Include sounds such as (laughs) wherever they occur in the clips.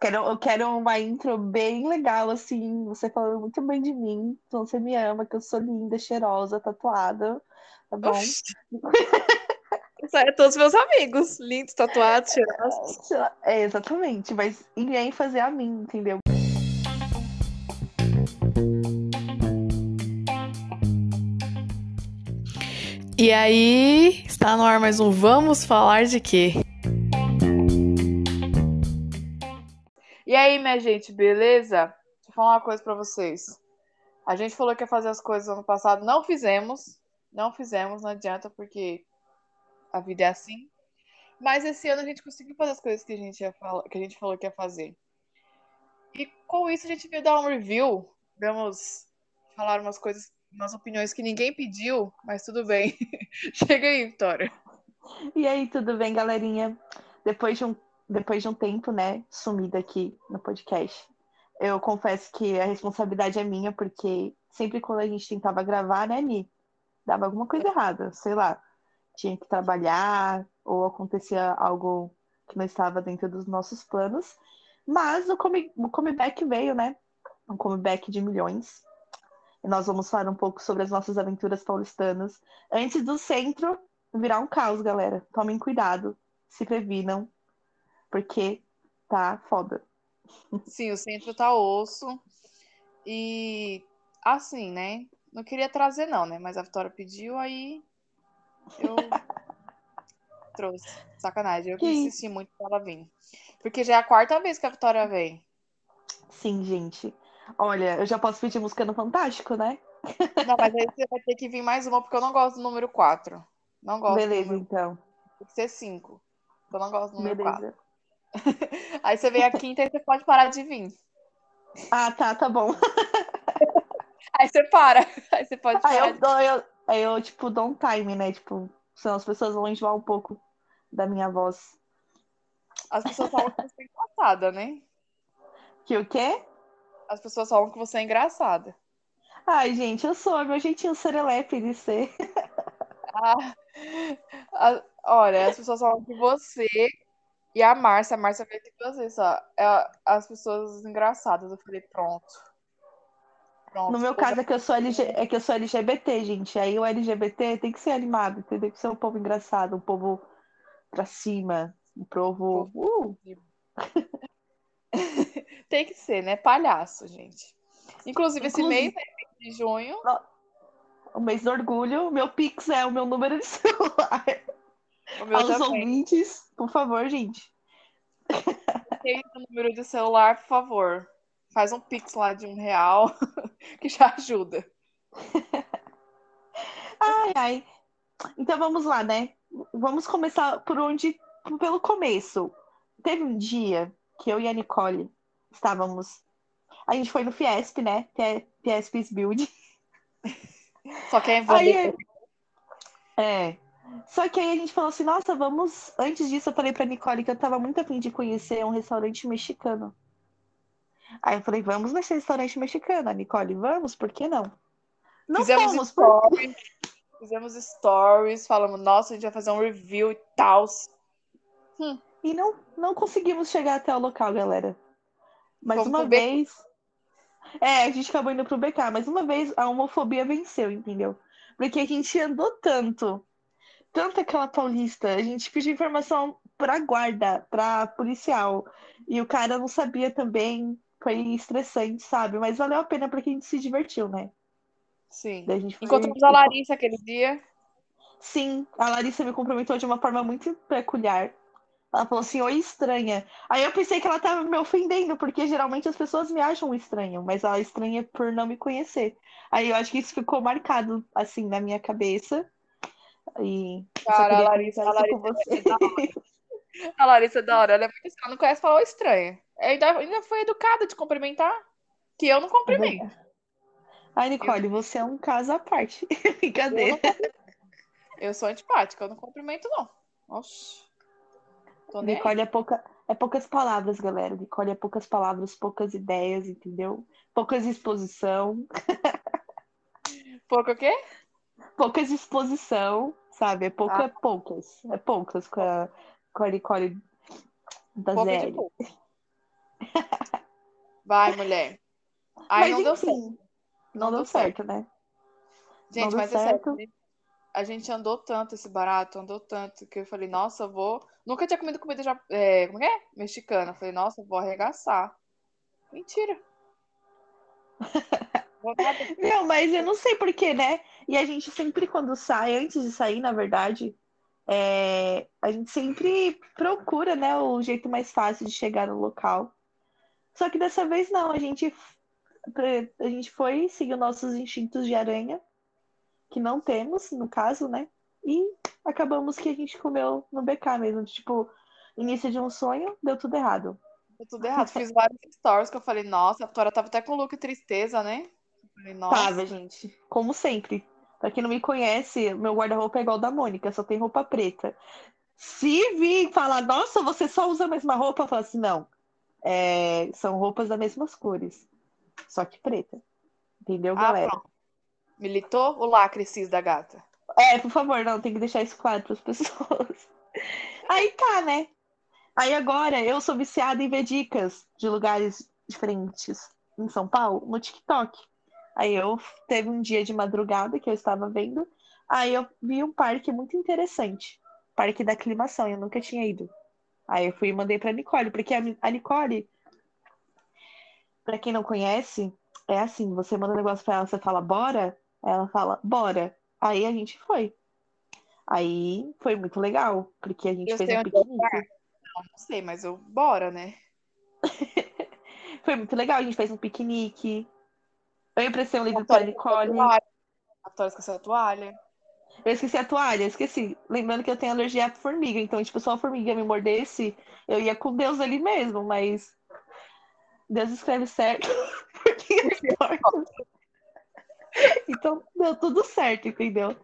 Quero, eu quero uma intro bem legal, assim, você falando muito bem de mim. Então você me ama, que eu sou linda, cheirosa, tatuada. Tá bom? É todos meus amigos, lindos, tatuados, cheirosos. É, exatamente, mas em ênfase a mim, entendeu? E aí, está no ar mais um Vamos Falar de Quê? Aí, minha gente, beleza? Deixa eu falar uma coisa pra vocês. A gente falou que ia fazer as coisas ano passado, não fizemos. Não fizemos, não adianta, porque a vida é assim. Mas esse ano a gente conseguiu fazer as coisas que a gente, ia que a gente falou que ia fazer. E com isso a gente veio dar um review. Vamos falar umas coisas, umas opiniões que ninguém pediu, mas tudo bem. (laughs) Chega aí, Vitória. E aí, tudo bem, galerinha? Depois de um, depois de um tempo, né, sumida aqui no podcast, eu confesso que a responsabilidade é minha, porque sempre quando a gente tentava gravar, né, Ni, dava alguma coisa errada, sei lá tinha que trabalhar ou acontecia algo que não estava dentro dos nossos planos. Mas o, come, o comeback veio, né? Um comeback de milhões. E nós vamos falar um pouco sobre as nossas aventuras paulistanas. Antes do centro virar um caos, galera. Tomem cuidado, se previnam, porque tá foda. Sim, o centro tá osso. E assim, né? Não queria trazer, não, né? Mas a Vitória pediu, aí eu (laughs) trouxe. Sacanagem. Eu que insisti muito pra ela vir. Porque já é a quarta vez que a Vitória vem. Sim, gente. Olha, eu já posso pedir música no Fantástico, né? Não, mas aí você vai ter que vir mais uma, porque eu não gosto do número 4. Não gosto. Beleza, número... então. Tem que ser 5. Eu não gosto do número Beleza. 4. (laughs) aí você vem a quinta e você pode parar de vir. Ah, tá, tá bom. (laughs) aí você para. Aí você pode parar. Aí eu, dou, eu, Aí eu, tipo, dou um time, né? Tipo, senão as pessoas vão enjoar um pouco da minha voz. As pessoas falam que você é engraçada, né? Que o quê? As pessoas falam que você é engraçada. Ai, gente, eu sou, meu jeitinho serelepe de ser. (laughs) Ah, a, olha, as pessoas falam que você e a Márcia, a Márcia veio aqui duas vezes, ó. É, as pessoas engraçadas. Eu falei, pronto. Pronto, no meu caso é que, eu sou LG, é que eu sou LGBT, gente. Aí o LGBT tem que ser animado, Tem que ser um povo engraçado, um povo pra cima, um povo. Uh! (laughs) tem que ser, né? Palhaço, gente. Inclusive, Inclusive esse mês, né, de junho. O mês do orgulho, meu Pix é o meu número de (laughs) celular. O meu Aos também. ouvintes, por favor, gente. Tem o número de celular, por favor. Faz um pix lá de um real, (laughs) que já ajuda. ai, ai. Então vamos lá, né? Vamos começar por onde. Pelo começo. Teve um dia que eu e a Nicole estávamos. A gente foi no Fiesp, né? Fiesp's Build. Só que é aí, É. Só que aí a gente falou assim, nossa, vamos. Antes disso, eu falei pra Nicole que eu tava muito afim de conhecer um restaurante mexicano. Aí eu falei, vamos nesse restaurante mexicano, Nicole, vamos, por que não? Não Fizemos fomos, stories, por... fizemos stories, falamos, nossa, a gente vai fazer um review e tal. Hum. E não, não conseguimos chegar até o local, galera. Mais uma vez. É, a gente acabou indo pro BK, mas uma vez a homofobia venceu, entendeu? Porque a gente andou tanto, tanto aquela paulista, a gente pediu informação pra guarda, pra policial, e o cara não sabia também foi estressante, sabe? Mas valeu a pena porque a gente se divertiu, né? Sim. Foi... Encontramos a Larissa aquele dia. Sim, a Larissa me cumprimentou de uma forma muito peculiar. Ela falou assim, oi, estranha. Aí eu pensei que ela tava me ofendendo, porque geralmente as pessoas me acham estranho, mas ela é estranha por não me conhecer. Aí eu acho que isso ficou marcado, assim, na minha cabeça. E Cara, a Larissa, a Larissa, é a Larissa é da hora. Ela é muito ela não conhece falar estranha. Ainda, ainda foi educada de cumprimentar, que eu não cumprimento. Ai, Nicole, eu... você é um caso à parte. (laughs) Brincadeira. Eu, eu, sou antipática, eu não cumprimento, não. Nicole é, pouca, é poucas palavras, galera. Nicole é poucas palavras, poucas ideias, entendeu? Poucas exposição. (laughs) Pouco o quê? Poucas exposição, sabe? É pouca, ah. poucas. É poucas com a, com a Nicole da Pouca Zé. Vai, mulher. Aí não deu certo. Não, deu certo, né? Gente, deu mas é sério, certo. a gente andou tanto esse barato, andou tanto, que eu falei, nossa, eu vou. Nunca tinha comido comida já, é, como que é? Mexicana. Eu falei, nossa, eu vou arregaçar. Mentira. (laughs) Não, mas eu não sei porquê, né? E a gente sempre, quando sai, antes de sair, na verdade, é, a gente sempre procura, né, o jeito mais fácil de chegar no local. Só que dessa vez não, a gente, a gente foi seguir nossos instintos de aranha, que não temos, no caso, né? E acabamos que a gente comeu no BK mesmo. Tipo, início de um sonho, deu tudo errado. Deu tudo errado. Fiz vários stories que eu falei, nossa, a Tora tava até com look tristeza, né? Eu falei, nossa. Tava, gente. Como sempre. Pra quem não me conhece, meu guarda-roupa é igual ao da Mônica, só tem roupa preta. Se vir falar, nossa, você só usa a mesma roupa, eu falo assim, não. É, são roupas das mesmas cores. Só que preta. Entendeu, Ah, galera? pronto. Militou o lacre cis da gata. É, por favor, não, tem que deixar isso claro para as pessoas. (laughs) Aí tá, né? Aí agora eu sou viciada em ver dicas de lugares diferentes em São Paulo no TikTok. Aí eu teve um dia de madrugada que eu estava vendo, aí eu vi um parque muito interessante, Parque da Aclimação, eu nunca tinha ido. Aí eu fui e mandei pra Nicole, porque a, Nicole, pra quem não conhece, é assim, você manda um negócio pra ela, você fala bora, ela fala bora. Aí a gente foi. Aí foi muito legal, porque a gente Eu fez um piquenique. Não, não sei, mas eu bora, né? (laughs) Foi muito legal, a gente fez um piquenique. Eu emprestei um livro A pra a Nicole. toalha. A Tora esqueceu a toalha. Eu esqueci a toalha, esqueci. Lembrando que eu tenho alergia à formiga, então, tipo, se uma formiga me mordesse, eu ia com Deus ali mesmo, mas Deus escreve certo, (laughs) porque importa. Então, deu tudo certo, entendeu?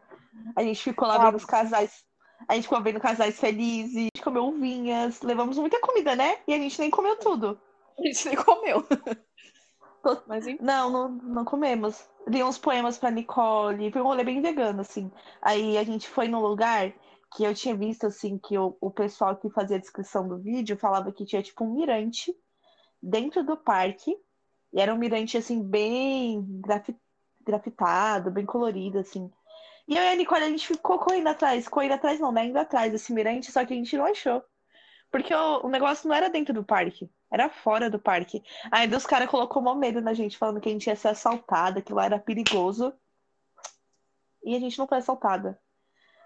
A gente ficou lá vendo os casais. A gente ficou vendo casais felizes, a gente comeu uvinhas, levamos muita comida, né? E a gente nem comeu tudo. A gente nem comeu. (laughs) (laughs) Mas. Não, não, não comemos. Li uns poemas pra Nicole. Foi um rolê bem vegano, assim. Aí a gente foi num lugar que eu tinha visto, assim, que o, o pessoal que fazia a descrição do vídeo falava que tinha, tipo, um mirante dentro do parque. E era um mirante, assim, bem grafi- grafitado, bem colorido, assim. E eu e a Nicole, a gente ficou correndo atrás. Correndo atrás não, né? Indo atrás desse mirante, só que a gente não achou. Porque o, o negócio não era dentro do parque, era fora do parque. Aí os caras colocou mó medo na gente, falando que a gente ia ser assaltada, que lá era perigoso. E a gente não foi assaltada.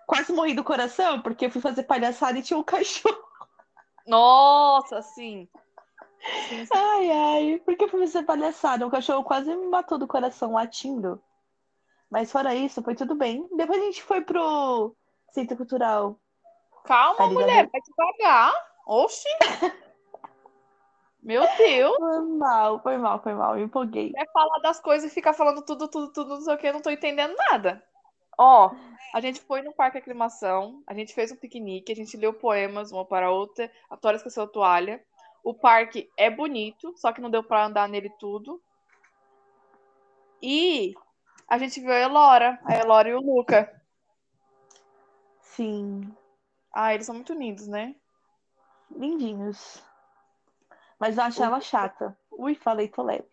Quase morri do coração, porque eu fui fazer palhaçada e tinha um (laughs) cachorro. Nossa, sim. Sim, sim. Ai, ai, porque eu fui fazer palhaçada. O cachorro quase me matou do coração latindo. Mas fora isso, foi tudo bem. Depois a gente foi pro Centro Cultural. Calma, da mulher, vai devagar. Oxi. (laughs) Meu Deus. Foi mal, foi mal, foi mal. Me empolguei. Quer falar das coisas e ficar falando tudo, tudo, tudo, não sei o que, eu não tô entendendo nada. Ó, a gente foi no Parque Aclimação, a gente fez um piquenique, a gente leu poemas uma para a outra, a Tora esqueceu a toalha. O parque é bonito, só que não deu pra andar nele tudo. E a gente viu a Elora, a Elora e o Luca. Sim, Ah, eles são muito lindos, né? lindinhos. Mas eu achei ela chata. Ui, falei, tô leve.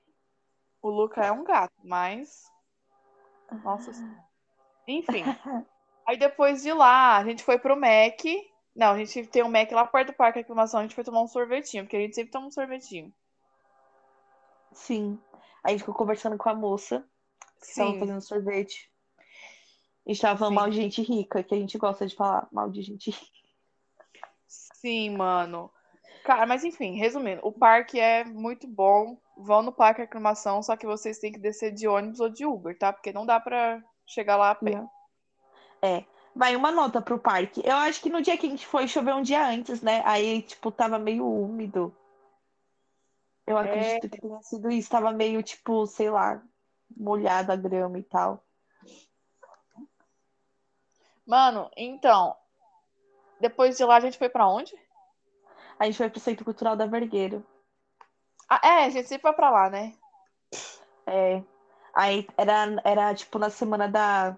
O Luca é um gato, mas. Nossa Senhora. Enfim. (laughs) Aí depois de lá, a gente foi pro Mac. Não, a gente tem um Mac lá perto do Parque de Aclimação. A gente foi tomar um sorvetinho, porque a gente sempre toma um sorvetinho. Sim. Aí a gente ficou conversando com a moça que tava Sim. fazendo sorvete. E estava falando Sim. mal de gente rica, que a gente gosta de falar mal de gente rica. Sim, mano. Cara, mas enfim, resumindo, o parque é muito bom. Vão no Parque de Aclimação, só que vocês têm que descer de ônibus ou de Uber, tá? Porque não dá pra chegar lá a pé. É. Vai uma nota pro parque. Eu acho que no dia que a gente foi, choveu um dia antes, né? Aí, tipo, tava meio úmido. Eu É. acredito que tenha sido isso. Tava meio, tipo, sei lá, molhada a grama e tal. Mano, então, depois de lá a gente foi pra onde? A gente foi pro Centro Cultural da Vergueiro. Ah, é, a gente sempre vai pra lá, né? É. Aí era, era tipo na semana da.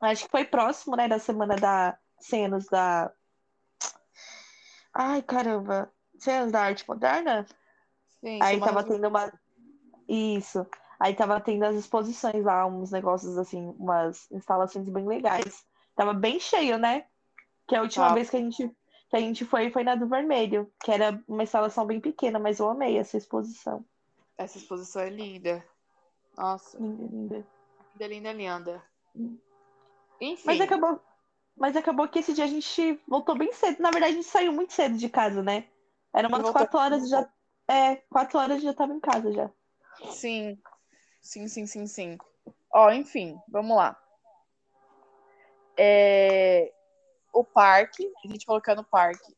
Acho que foi próximo, né? Da semana da 100 anos da. Ai, caramba. 100 anos da arte moderna? Sim, Aí tava do- tendo uma. Isso. Aí tava tendo as exposições lá, uns negócios assim, umas instalações bem legais. Tava bem cheio, né? Que a última vez que a gente, que a gente foi foi na do Vermelho, que era uma instalação bem pequena, mas eu amei essa exposição. Essa exposição é linda. Nossa, Linda, linda. linda, linda, linda. Enfim, Mas acabou, mas acabou que esse dia a gente voltou bem cedo. Na verdade, a gente saiu muito cedo de casa, né? Era umas voltou quatro horas já. É, quatro horas e já tava em casa já. sim. Sim, sim, sim, sim. Ó, enfim, vamos lá. É, O parque, a gente falou que era no parque.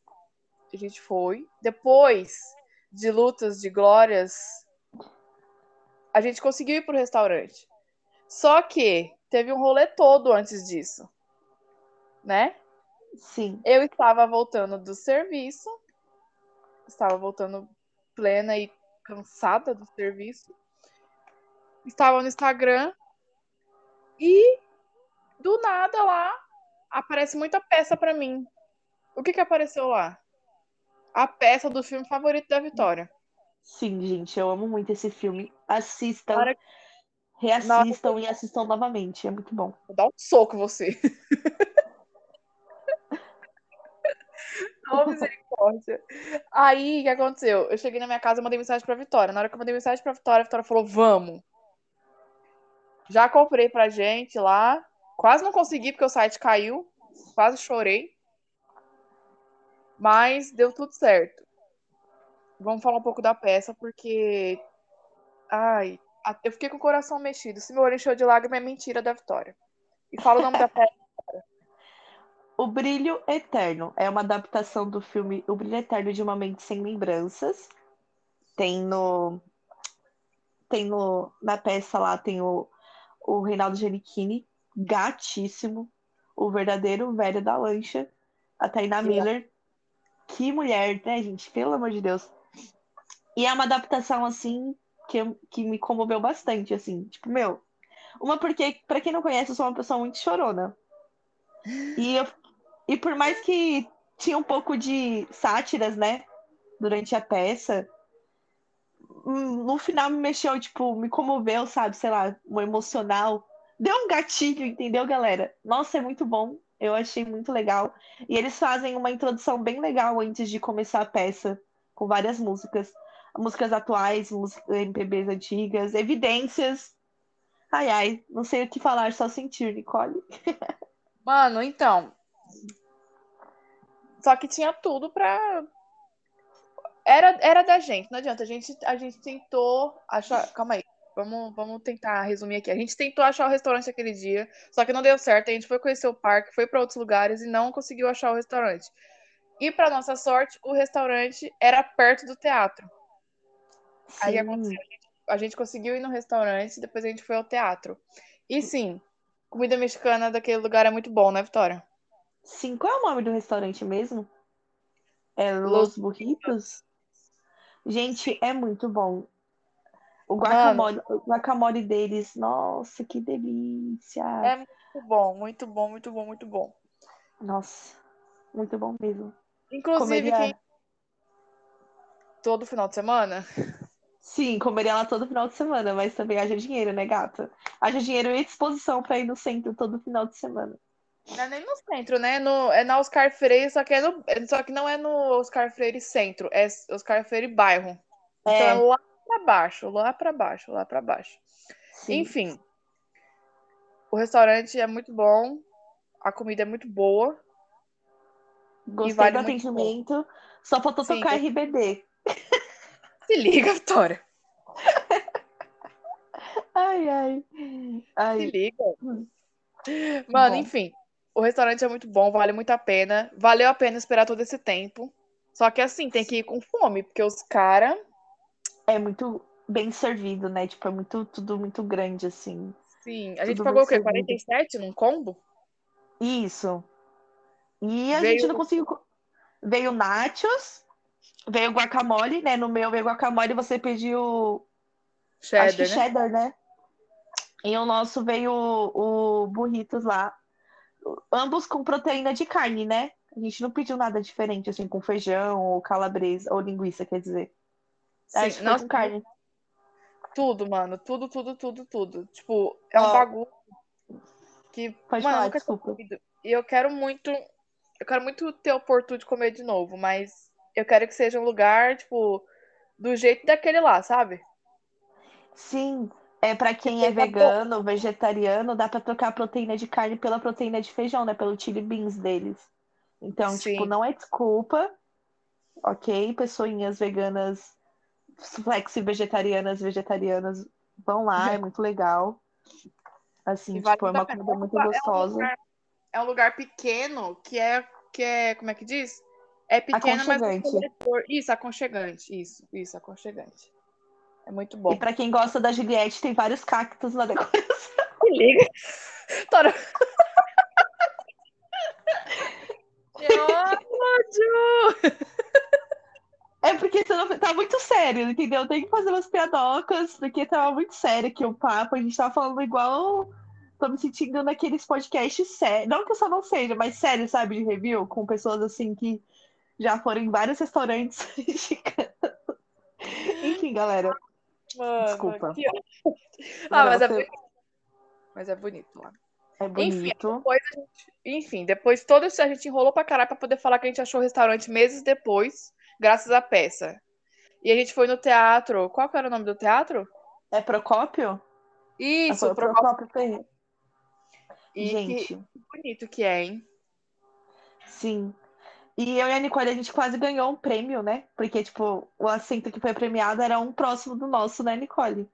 A gente foi. Depois de lutas, de glórias, a gente conseguiu ir pro restaurante. Só que teve um rolê todo antes disso. Né? Sim. Eu estava voltando do serviço, estava voltando plena e cansada do serviço. Estava no Instagram e do nada lá aparece muita peça para mim. O que que apareceu lá? A peça do filme favorito da Vitória. Sim, gente, eu amo muito esse filme. Assistam, que- reassistam e assistam novamente. É muito bom. Vou dar um soco em você. Ô, misericórdia. Aí, o que aconteceu? Eu cheguei na minha casa e mandei mensagem pra Vitória. Na hora que eu mandei mensagem pra Vitória, a Vitória falou: vamos. Já comprei pra gente lá. Quase não consegui porque o site caiu. Quase chorei. Mas deu tudo certo. Vamos falar um pouco da peça, porque. Ai, eu fiquei com o coração mexido. Se meu olho encheu de lágrima, é mentira da Vitória. E fala o nome da peça. (laughs) O Brilho Eterno é uma adaptação do filme O Brilho Eterno de uma Mente Sem Lembranças. Tem no. Tem no. Na peça lá tem o, o Reinaldo Giannichini, gatíssimo. O verdadeiro velho da lancha. A Taina Miller. Que mulher, né, gente? Pelo amor de Deus. E é uma adaptação, assim, que, que me comoveu bastante, assim. Tipo, meu. Uma porque, pra quem não conhece, eu sou uma pessoa muito chorona. E, eu, e por mais que tinha um pouco de sátiras, né? Durante a peça, hum, no final me mexeu, tipo, me comoveu, sabe? Sei lá, um emocional. Deu um gatilho, entendeu, galera? Nossa, é muito bom. Eu achei muito legal. E eles fazem uma introdução bem legal antes de começar a peça, com várias músicas. Músicas atuais, músicas MPBs antigas, evidências. Ai, ai, não sei o que falar, só sentir, Nicole. (laughs) Mano, então. Só que tinha tudo pra. Era, era da gente, não adianta. A gente, a gente tentou achar. Calma aí. Vamos, vamos tentar resumir aqui. A gente tentou achar o restaurante aquele dia, só que não deu certo. A gente foi conhecer o parque, foi pra outros lugares e não conseguiu achar o restaurante. E pra nossa sorte, o restaurante era perto do teatro. Aí Sim. aconteceu, a gente, conseguiu ir no restaurante, depois a gente foi ao teatro. E sim, comida mexicana daquele lugar é muito bom, né, Vitória? Sim, qual é o nome do restaurante mesmo? É Los Burritos? Gente, é muito bom. O guacamole, o guacamole deles, nossa, que delícia. É muito bom, muito bom, muito bom, muito bom. Nossa, muito bom mesmo. Inclusive, Comeria, quem todo final de semana, sim, comeria lá todo final de semana, mas também haja dinheiro, né, gata? Haja dinheiro e disposição pra ir no centro todo final de semana. não é nem no centro, né? No, é na Oscar Freire, só que, é no, só que não é no Oscar Freire centro, é Oscar Freire bairro. Então é É, lá pra baixo, lá pra baixo, lá pra baixo. sim. Enfim, o restaurante é muito bom, a comida é muito boa. Gostei vale do atendimento. Só faltou Sim, tocar eu- RBD. (laughs) Se liga, Vitória. Ai, ai. Se Ai, liga. hum, Mano, bom. enfim, o restaurante é muito bom, vale muito a pena. Valeu a pena esperar todo esse tempo. Só que assim, tem que ir com fome, porque os caras. É muito bem servido, né? Tipo, é muito, tudo muito grande, assim. Sim, a gente Tudo pagou o quê? servido. 47 num combo? Isso. E a Veio- gente não conseguiu. co- Veio nachos, veio guacamole, né? No meu veio guacamole, você pediu. Cheddar, acho que né? cheddar, né? E o nosso veio o, o burritos lá. Ambos com proteína de carne, né? A gente não pediu nada diferente, assim, com feijão ou calabresa, ou linguiça, quer dizer. Acho que com carne. Tudo, mano. Tudo, tudo, tudo, tudo. Tipo, é um Ó. bagulho que. Pode mano, eu falar, tinha desculpa. E eu quero muito. Eu quero muito ter oportunidade de comer de novo, mas eu quero que seja um lugar, tipo, do jeito daquele lá, sabe? Sim, é para quem é vegano, vegetariano, dá pra trocar a proteína de carne pela proteína de feijão, né? Pelo chili beans deles. Então, tipo, Sim. não é desculpa, ok? Pessoinhas veganas, flexi vegetarianas, vegetarianas, vão lá, é muito legal. Assim, vale tipo, é uma comida muito É um gostosa. lugar- É um lugar pequeno que é, que é, como é que diz? É pequeno, mas. Isso, aconchegante. Isso, isso, aconchegante. É muito bom. E pra quem gosta da Juliette, tem vários cactos na decoração. Se (laughs) liga. Tora- (laughs) Que ódio! É porque tá muito sério, entendeu? Tem que fazer umas piadocas, porque tava muito sério aqui o papo. A gente tava falando igual. Tô me sentindo naqueles podcasts sérios. Não que eu só não seja, mas sério, sabe, de review, com pessoas assim que já foram em vários restaurantes (laughs) mexicanos. Enfim, galera. Mano, Desculpa. que. Ah, mas é bonito. Mas é bonito lá. É bonito. Depois a gente- enfim, depois todo isso a gente enrolou pra caralho pra poder falar que a gente achou o restaurante meses depois, graças à peça. E a gente foi no teatro. Qual que era o nome do teatro? É Procópio? Isso, Ah, Pro- Procópio Ferreira. E Gente, que bonito que é, hein? sim. E eu e a Nicole, a gente quase ganhou um prêmio, né? Porque, tipo, o assento que foi premiado era um próximo do nosso, né, Nicole?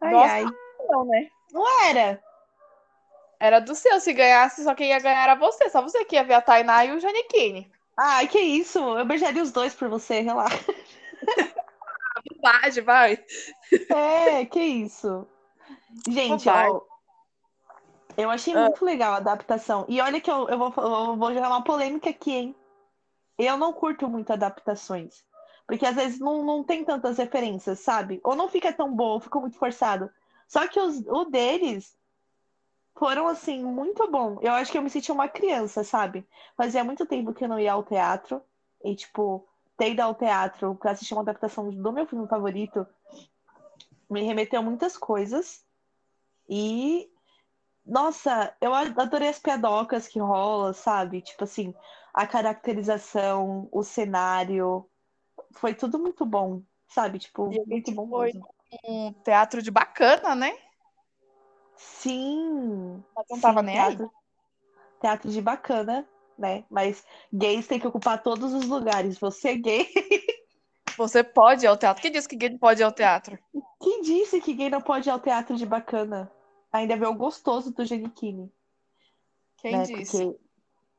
Ai, Nossa. ai. Não, né? Não era. Era do seu. Se ganhasse, só quem ia ganhar era você. Só você que ia ver a Tainá e o Janequine. Ai, que isso? Eu beijaria os dois por você, relaxa. (laughs) Bobagem, vai. É, que isso. Gente, ó, eu achei Ah. muito legal a adaptação. E olha que eu, eu, vou, eu vou jogar uma polêmica aqui, hein? Eu não curto muito adaptações. Porque às vezes não, não tem tantas referências, sabe? Ou não fica tão bom, fica muito forçado. Só que os, o deles foram, assim, muito bom. Eu acho que eu me senti uma criança, sabe? Fazia muito tempo que eu não ia ao teatro. E, tipo, ter ido ao teatro pra assistir uma adaptação do meu filme favorito me remeteu a muitas coisas. E, nossa, eu adorei as piadocas que rola, sabe? Tipo assim, a caracterização, o cenário. Foi tudo muito bom, sabe? Tipo, muito bom foi mesmo. Um teatro de bacana, né? Sim. Mas não sim, tava nem aí. teatro, teatro de bacana, né? Mas gays têm que ocupar todos os lugares. Você é gay. (laughs) Você pode ir ao teatro. Quem disse que gay não pode ir ao teatro? Quem disse que gay não pode ir ao teatro de bacana? Ainda vê o gostoso do Giannichini, Quem né? disse? Porque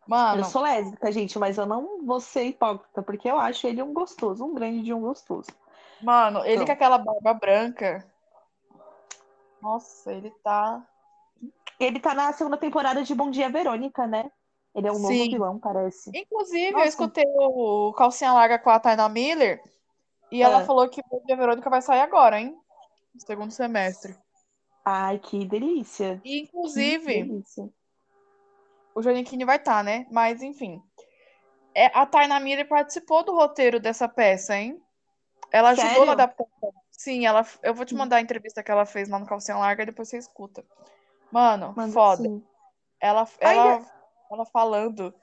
Mano, eu sou lésbica, gente, mas eu não vou ser hipócrita, porque eu acho ele um gostoso, um grande de um gostoso. mano, ele Não. com aquela barba branca. Nossa, ele tá. Ele tá na segunda temporada de Bom Dia Verônica, né? Ele é um novo Sim. vilão, parece. Inclusive, eu Nossa. escutei o Calcinha Larga com a Taina Miller e ela É. falou que o Dia Verônica vai sair agora, hein? No segundo semestre. Ai, que delícia. E, Que inclusive, delícia. o Janiquine vai estar, né? Mas, enfim. É, a Taina Miller participou do roteiro dessa peça, hein? Ela ajudou Sério? na adaptação. Sim, ela, eu vou te mandar a entrevista que ela fez lá no Calcinha Larga e depois você escuta. Mano, foda. sim. Ela, Ainda- ela, ela falando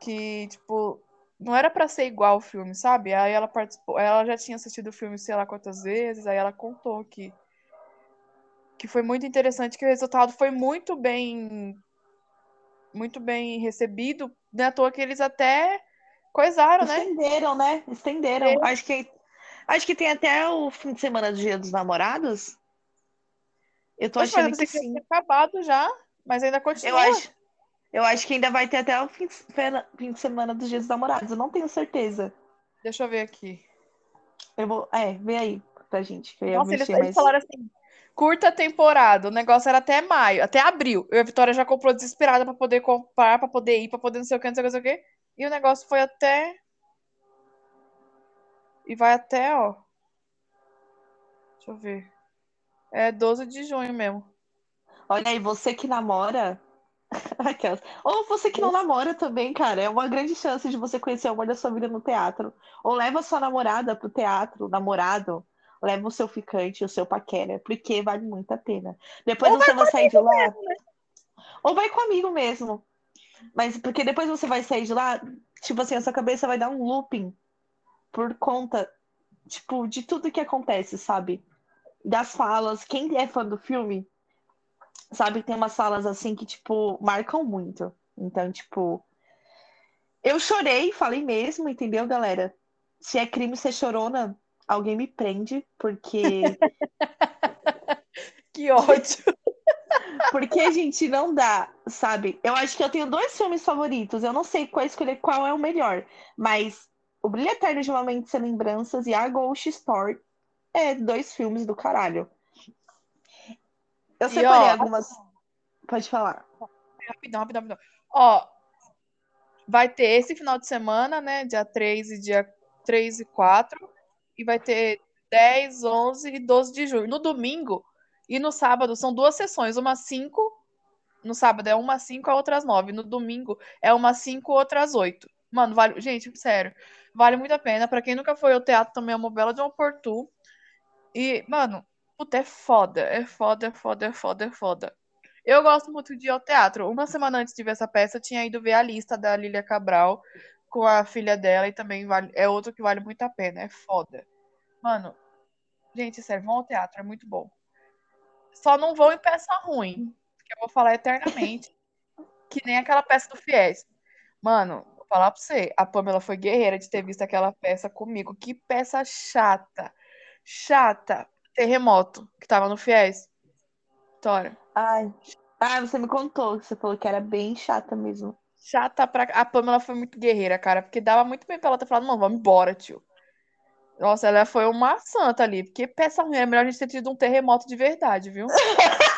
que, tipo, não era pra ser igual o filme, sabe? Aí ela participou, ela já tinha assistido o filme sei lá quantas vezes, aí ela contou que, que foi muito interessante, que o resultado foi muito bem, muito bem recebido, não é à toa que eles até coisaram, né? Estenderam, né? Estenderam. É. Acho que, acho que tem até o fim de semana do Dia dos Namorados. Eu tô Poxa, mas eu achando que sim. acabado já, mas ainda Eu continua. acho, eu acho que ainda vai ter até o fim de semana, fim de semana dos Dias dos Namorados. Eu não tenho certeza. Deixa eu ver aqui. Eu vou. É, vê aí pra gente. Que eu Nossa, eles, mexer, eles mas- falaram assim, curta temporada, o negócio era até maio, até abril. Eu e a Vitória já comprou desesperada pra poder comprar, pra poder ir, pra poder não sei o que, não sei o que, não sei o que. E o negócio foi até... E vai até, ó... Deixa eu ver. É 12 de junho mesmo. Olha aí, você que namora, (laughs) Aquelas. Ou você que não namora também, cara. É uma grande chance de você conhecer o amor da sua vida no teatro. Ou leva sua namorada pro teatro, namorado. Leva o seu ficante, o seu paquera, porque vale muito a pena. Depois Ou você vai sair de lá. mesmo, né? Ou vai comigo mesmo. Mas porque depois você vai sair de lá, tipo assim, a sua cabeça vai dar um looping por conta, tipo, de tudo que acontece, sabe? Das falas. Quem é fã do filme, sabe que tem umas falas assim que, tipo, marcam muito. Então, tipo, eu chorei, falei mesmo, entendeu, galera? Se é crime ser chorona, alguém me prende, porque (laughs) Que ódio. (laughs) Porque a gente não dá, sabe? Eu acho que eu tenho dois filmes favoritos. Eu não sei qual escolher qual é o melhor, mas O Brilho Eterno de uma Mente Sem Lembranças e A Ghost Story é dois filmes do caralho. Eu separei ó, algumas. Pode falar. Rapidão, rapidão, rapidão. Ó, vai ter esse final de semana, né? Dia 3 e dia 3 e 4. E vai ter 10, 11 e 12 de julho. No domingo e no sábado são duas sessões. Uma às 5. No sábado é uma às 5, a outra às 9. No domingo é uma às 5, outra às 8. Mano, vale. Gente, sério. Vale muito a pena. Pra quem nunca foi ao teatro, também é uma bela de uma Portu. E, mano, puta, é foda. É foda, é foda, é foda, é foda. Eu gosto muito de ir ao teatro. Uma semana antes de ver essa peça, eu tinha ido ver a lista da Lília Cabral com a filha dela e também vale, é outro que vale muito a pena. É foda. Mano, gente, sério, vão ao teatro, é muito bom. Só não vão em peça ruim, que eu vou falar eternamente, que nem aquela peça do Fies. Mano, falar pra você, a Pamela foi guerreira de ter visto aquela peça comigo. Que peça chata. Chata. Terremoto, que tava no Fies. Tora. Ai. Ah, você me contou você falou que era bem chata mesmo. Chata pra. A Pamela foi muito guerreira, cara, porque dava muito bem pra ela ter falado, não, vamos embora, tio. Nossa, ela foi uma santa ali, porque peça ruim, é melhor a gente ter tido um terremoto de verdade, viu? (laughs)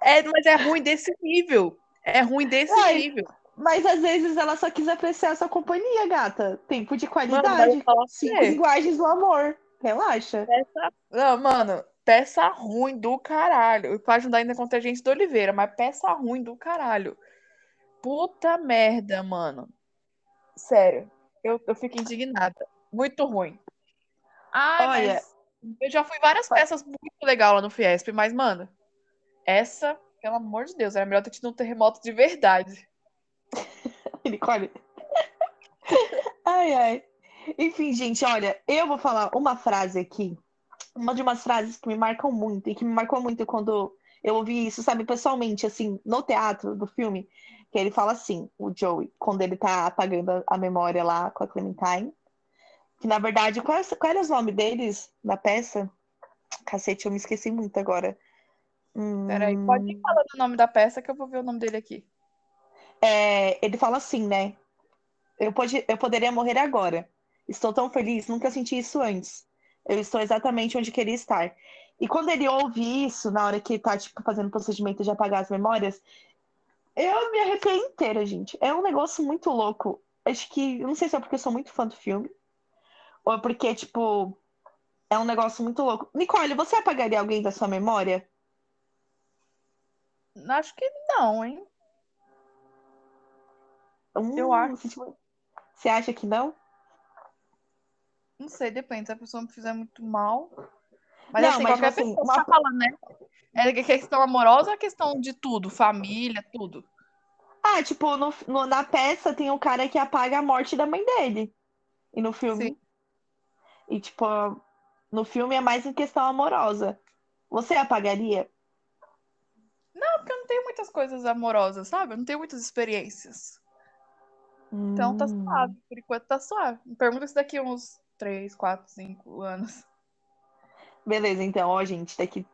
É, mas é ruim desse nível. É ruim desse Ai, nível. Mas às vezes ela só quis apreciar a sua companhia, gata. Tempo de Mano, qualidade. pra Cinco linguagens do amor. Relaxa. peça. Não, mano, peça ruim do caralho. E pra ajudar ainda contra a gente do Oliveira, mas peça ruim do caralho. Puta merda, mano. Sério. Eu, eu fico indignada. Muito ruim. Ai, Olha, mas eu já fui várias peças muito legais lá no Fiesp, mas, mano, essa, pelo amor de Deus, era melhor ter tido um terremoto de verdade. (laughs) Nicole. Ai, ai. Enfim, gente, olha, eu vou falar uma frase aqui. Uma de umas frases que me marcam muito e que me marcou muito quando eu ouvi isso, sabe, pessoalmente, assim, no teatro do filme, que ele fala assim, o Joey, quando ele tá apagando a- memória lá com a Clementine, que na verdade, qual, é- qual era os nomes deles na peça? Cacete, eu me esqueci muito agora. Peraí, pode ir Hum, falando o nome da peça que eu vou ver o nome dele aqui. É, ele fala assim, né? Eu, pode, eu poderia morrer agora. Estou tão feliz, nunca senti isso antes. Eu estou exatamente onde queria estar. E quando ele ouve isso, na hora que tá, tipo, fazendo o procedimento de apagar as memórias, eu me arrepiei inteira, gente. É um negócio muito louco. Acho que, não sei se é porque eu sou muito fã do filme, ou é porque, tipo, é um negócio muito louco. Nicole, você apagaria alguém da sua memória? Acho que não, hein? Eu Hum, acho. você, tipo, você acha que não? Não sei, depende. Se a pessoa me fizer muito mal. Mas Não, assim, mas, qualquer tipo assim, pessoa uma- tá falando, né? É questão amorosa ou é questão de tudo? Família, tudo. Ah, tipo, no, no- na peça tem um cara que apaga a morte da mãe dele. E no filme. Sim. E, tipo, no filme é mais em questão amorosa. Você apagaria? Não, porque eu não tenho muitas coisas amorosas, sabe? Eu não tenho muitas experiências. Então tá Hum. suave. Por enquanto tá suave. Me pergunta se daqui uns 3, 4, 5 anos. Beleza, então, ó, gente, daqui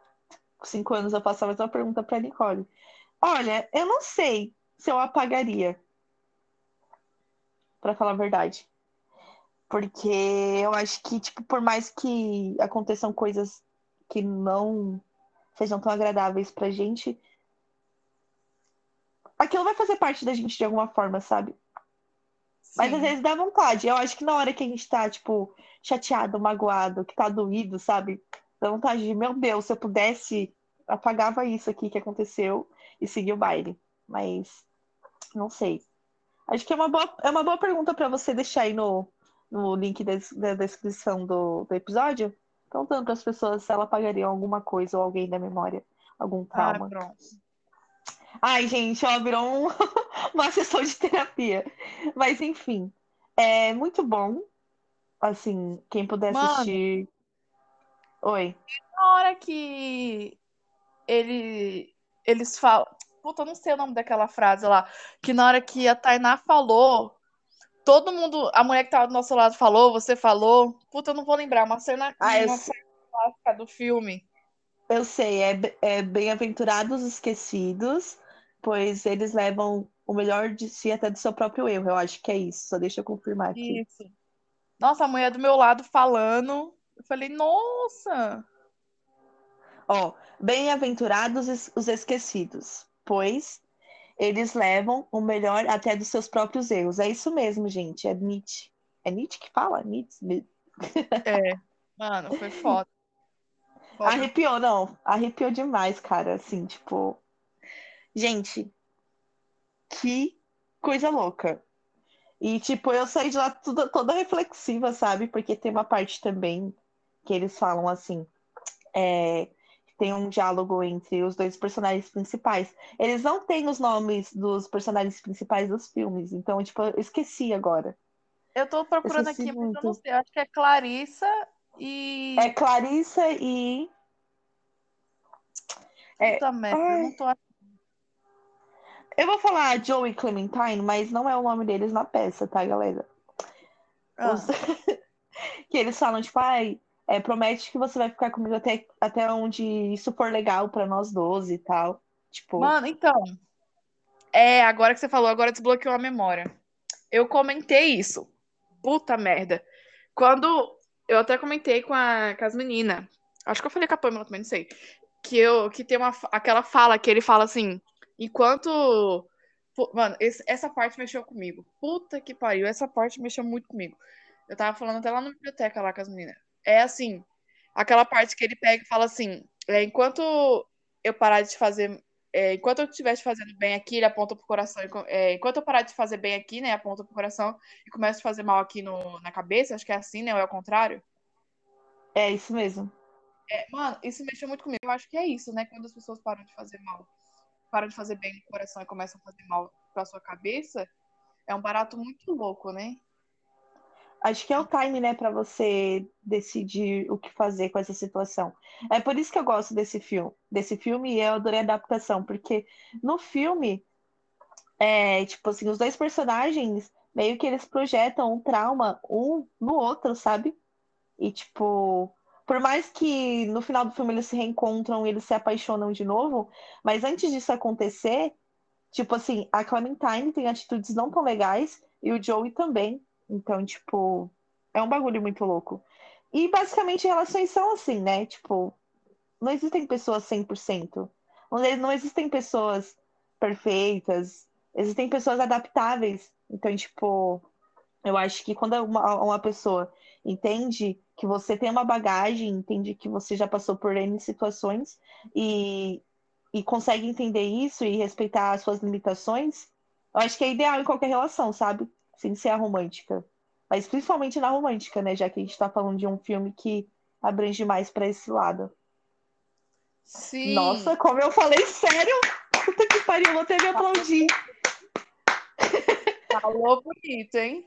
cinco anos eu faço mais uma pergunta pra Nicole. Olha, eu não sei se eu apagaria, pra falar a verdade. Porque eu acho que, tipo, por mais que aconteçam coisas que não sejam tão agradáveis pra gente, aquilo vai fazer parte da gente de alguma forma, sabe? Mas às vezes dá vontade. Eu acho que na hora que a gente tá, tipo, chateado, magoado, que tá doído, sabe? Dá vontade de, meu Deus, se eu pudesse, apagava isso aqui que aconteceu e seguir o baile. Mas não sei. Acho que é uma boa, é uma boa pergunta para você deixar aí no, no link da, da descrição do, do episódio. Perguntando para as pessoas se ela pagaria alguma coisa ou alguém da memória, algum Ah, trauma. pronto. Ai, gente, ó, virou um- (laughs) (laughs) uma sessão de terapia. Mas enfim, é muito bom. Assim, quem puder Mano. assistir. Oi. Na hora que ele, eles falam. Puta, eu não sei o nome daquela frase lá. Que na hora que a Tainá falou, todo mundo. A mulher que tava do nosso lado falou, você falou. Puta, eu não vou lembrar. Uma cena, Ah, eu uma sei. cena clássica do filme. Eu sei, é, é Bem-aventurados esquecidos, pois eles levam o melhor de si até do seu próprio erro. Eu acho que é isso. Só deixa eu confirmar aqui. Isso. Nossa, a mulher do meu lado falando. Eu falei, nossa! Ó, bem-aventurados os esquecidos, pois eles levam o melhor até dos seus próprios erros. É isso mesmo, gente. É Nietzsche. É Nietzsche que fala? Nietzsche. É. Mano, foi foda. Foda. Arrepiou, não. Arrepiou demais, cara. Assim, tipo. Gente, que coisa louca. E, tipo, eu saí de lá tudo- toda reflexiva, sabe? Porque tem uma parte também que eles falam assim. é, tem um diálogo entre os dois personagens principais. Eles não têm os nomes dos personagens principais dos filmes. Então, tipo, eu esqueci agora. Eu tô procurando aqui, mas eu muito. não sei. Eu acho que é Clarissa e. É Clarissa e. é- merda, eu ai. não tô Eu vou falar Joe e Clementine, mas não é o nome deles na peça, tá, galera? Ah. Os- (laughs) que eles falam, tipo, ai, é, promete que você vai ficar comigo até, até onde isso for legal pra nós 12 e tal. Tipo, Mano, então. É, agora que você falou, agora desbloqueou a memória. Eu comentei isso. Puta merda. Quando. Eu até comentei com, a, com as meninas. Acho que eu falei com a Pamela também, não sei. Que, eu, que tem uma, aquela fala que ele fala assim. Enquanto. Mano, esse- essa parte mexeu comigo. Puta que pariu. Essa parte mexeu muito comigo. Eu tava falando até lá na biblioteca lá com as meninas. É assim. Aquela parte que ele pega e fala assim. é, enquanto eu parar de fazer é, enquanto eu estiver te fazendo bem aqui, ele aponta pro coração. co- é, enquanto eu parar de fazer bem aqui, né, aponta pro coração e começa a fazer mal aqui no, na cabeça, acho que é assim, né, ou é o contrário. é isso mesmo. É, mano, isso mexeu muito comigo. Eu acho que é isso, né, quando as pessoas param de fazer mal, param de fazer bem no coração e começam a fazer mal pra sua cabeça, é um barato muito louco, né? Acho que é o time, né, pra você decidir o que fazer com essa situação. É por isso que eu gosto desse filme. Desse filme e eu adorei a adaptação, porque no filme, é, tipo assim, os dois personagens meio que eles projetam um trauma um no outro, sabe? E tipo, por mais que no final do filme eles se reencontram e eles se apaixonam de novo, mas antes disso acontecer, tipo assim, a Clementine tem atitudes não tão legais e o Joey também. Então, tipo, é um bagulho muito louco. E basicamente relações são assim, né? Tipo, não existem pessoas 100%. Não existem pessoas perfeitas. Existem pessoas adaptáveis. Então, tipo, eu acho que quando uma, uma pessoa entende que você tem uma bagagem, entende que você já passou por N situações e, e consegue entender isso e respeitar as suas limitações, eu acho que é ideal em qualquer relação, sabe? Sem ser a romântica. Mas principalmente na romântica, né? Já que a gente tá falando de um filme que abrange mais pra esse lado. Sim. Nossa, como eu falei sério! Puta que pariu, vou até me (laughs) aplaudir. Falou bonito, hein?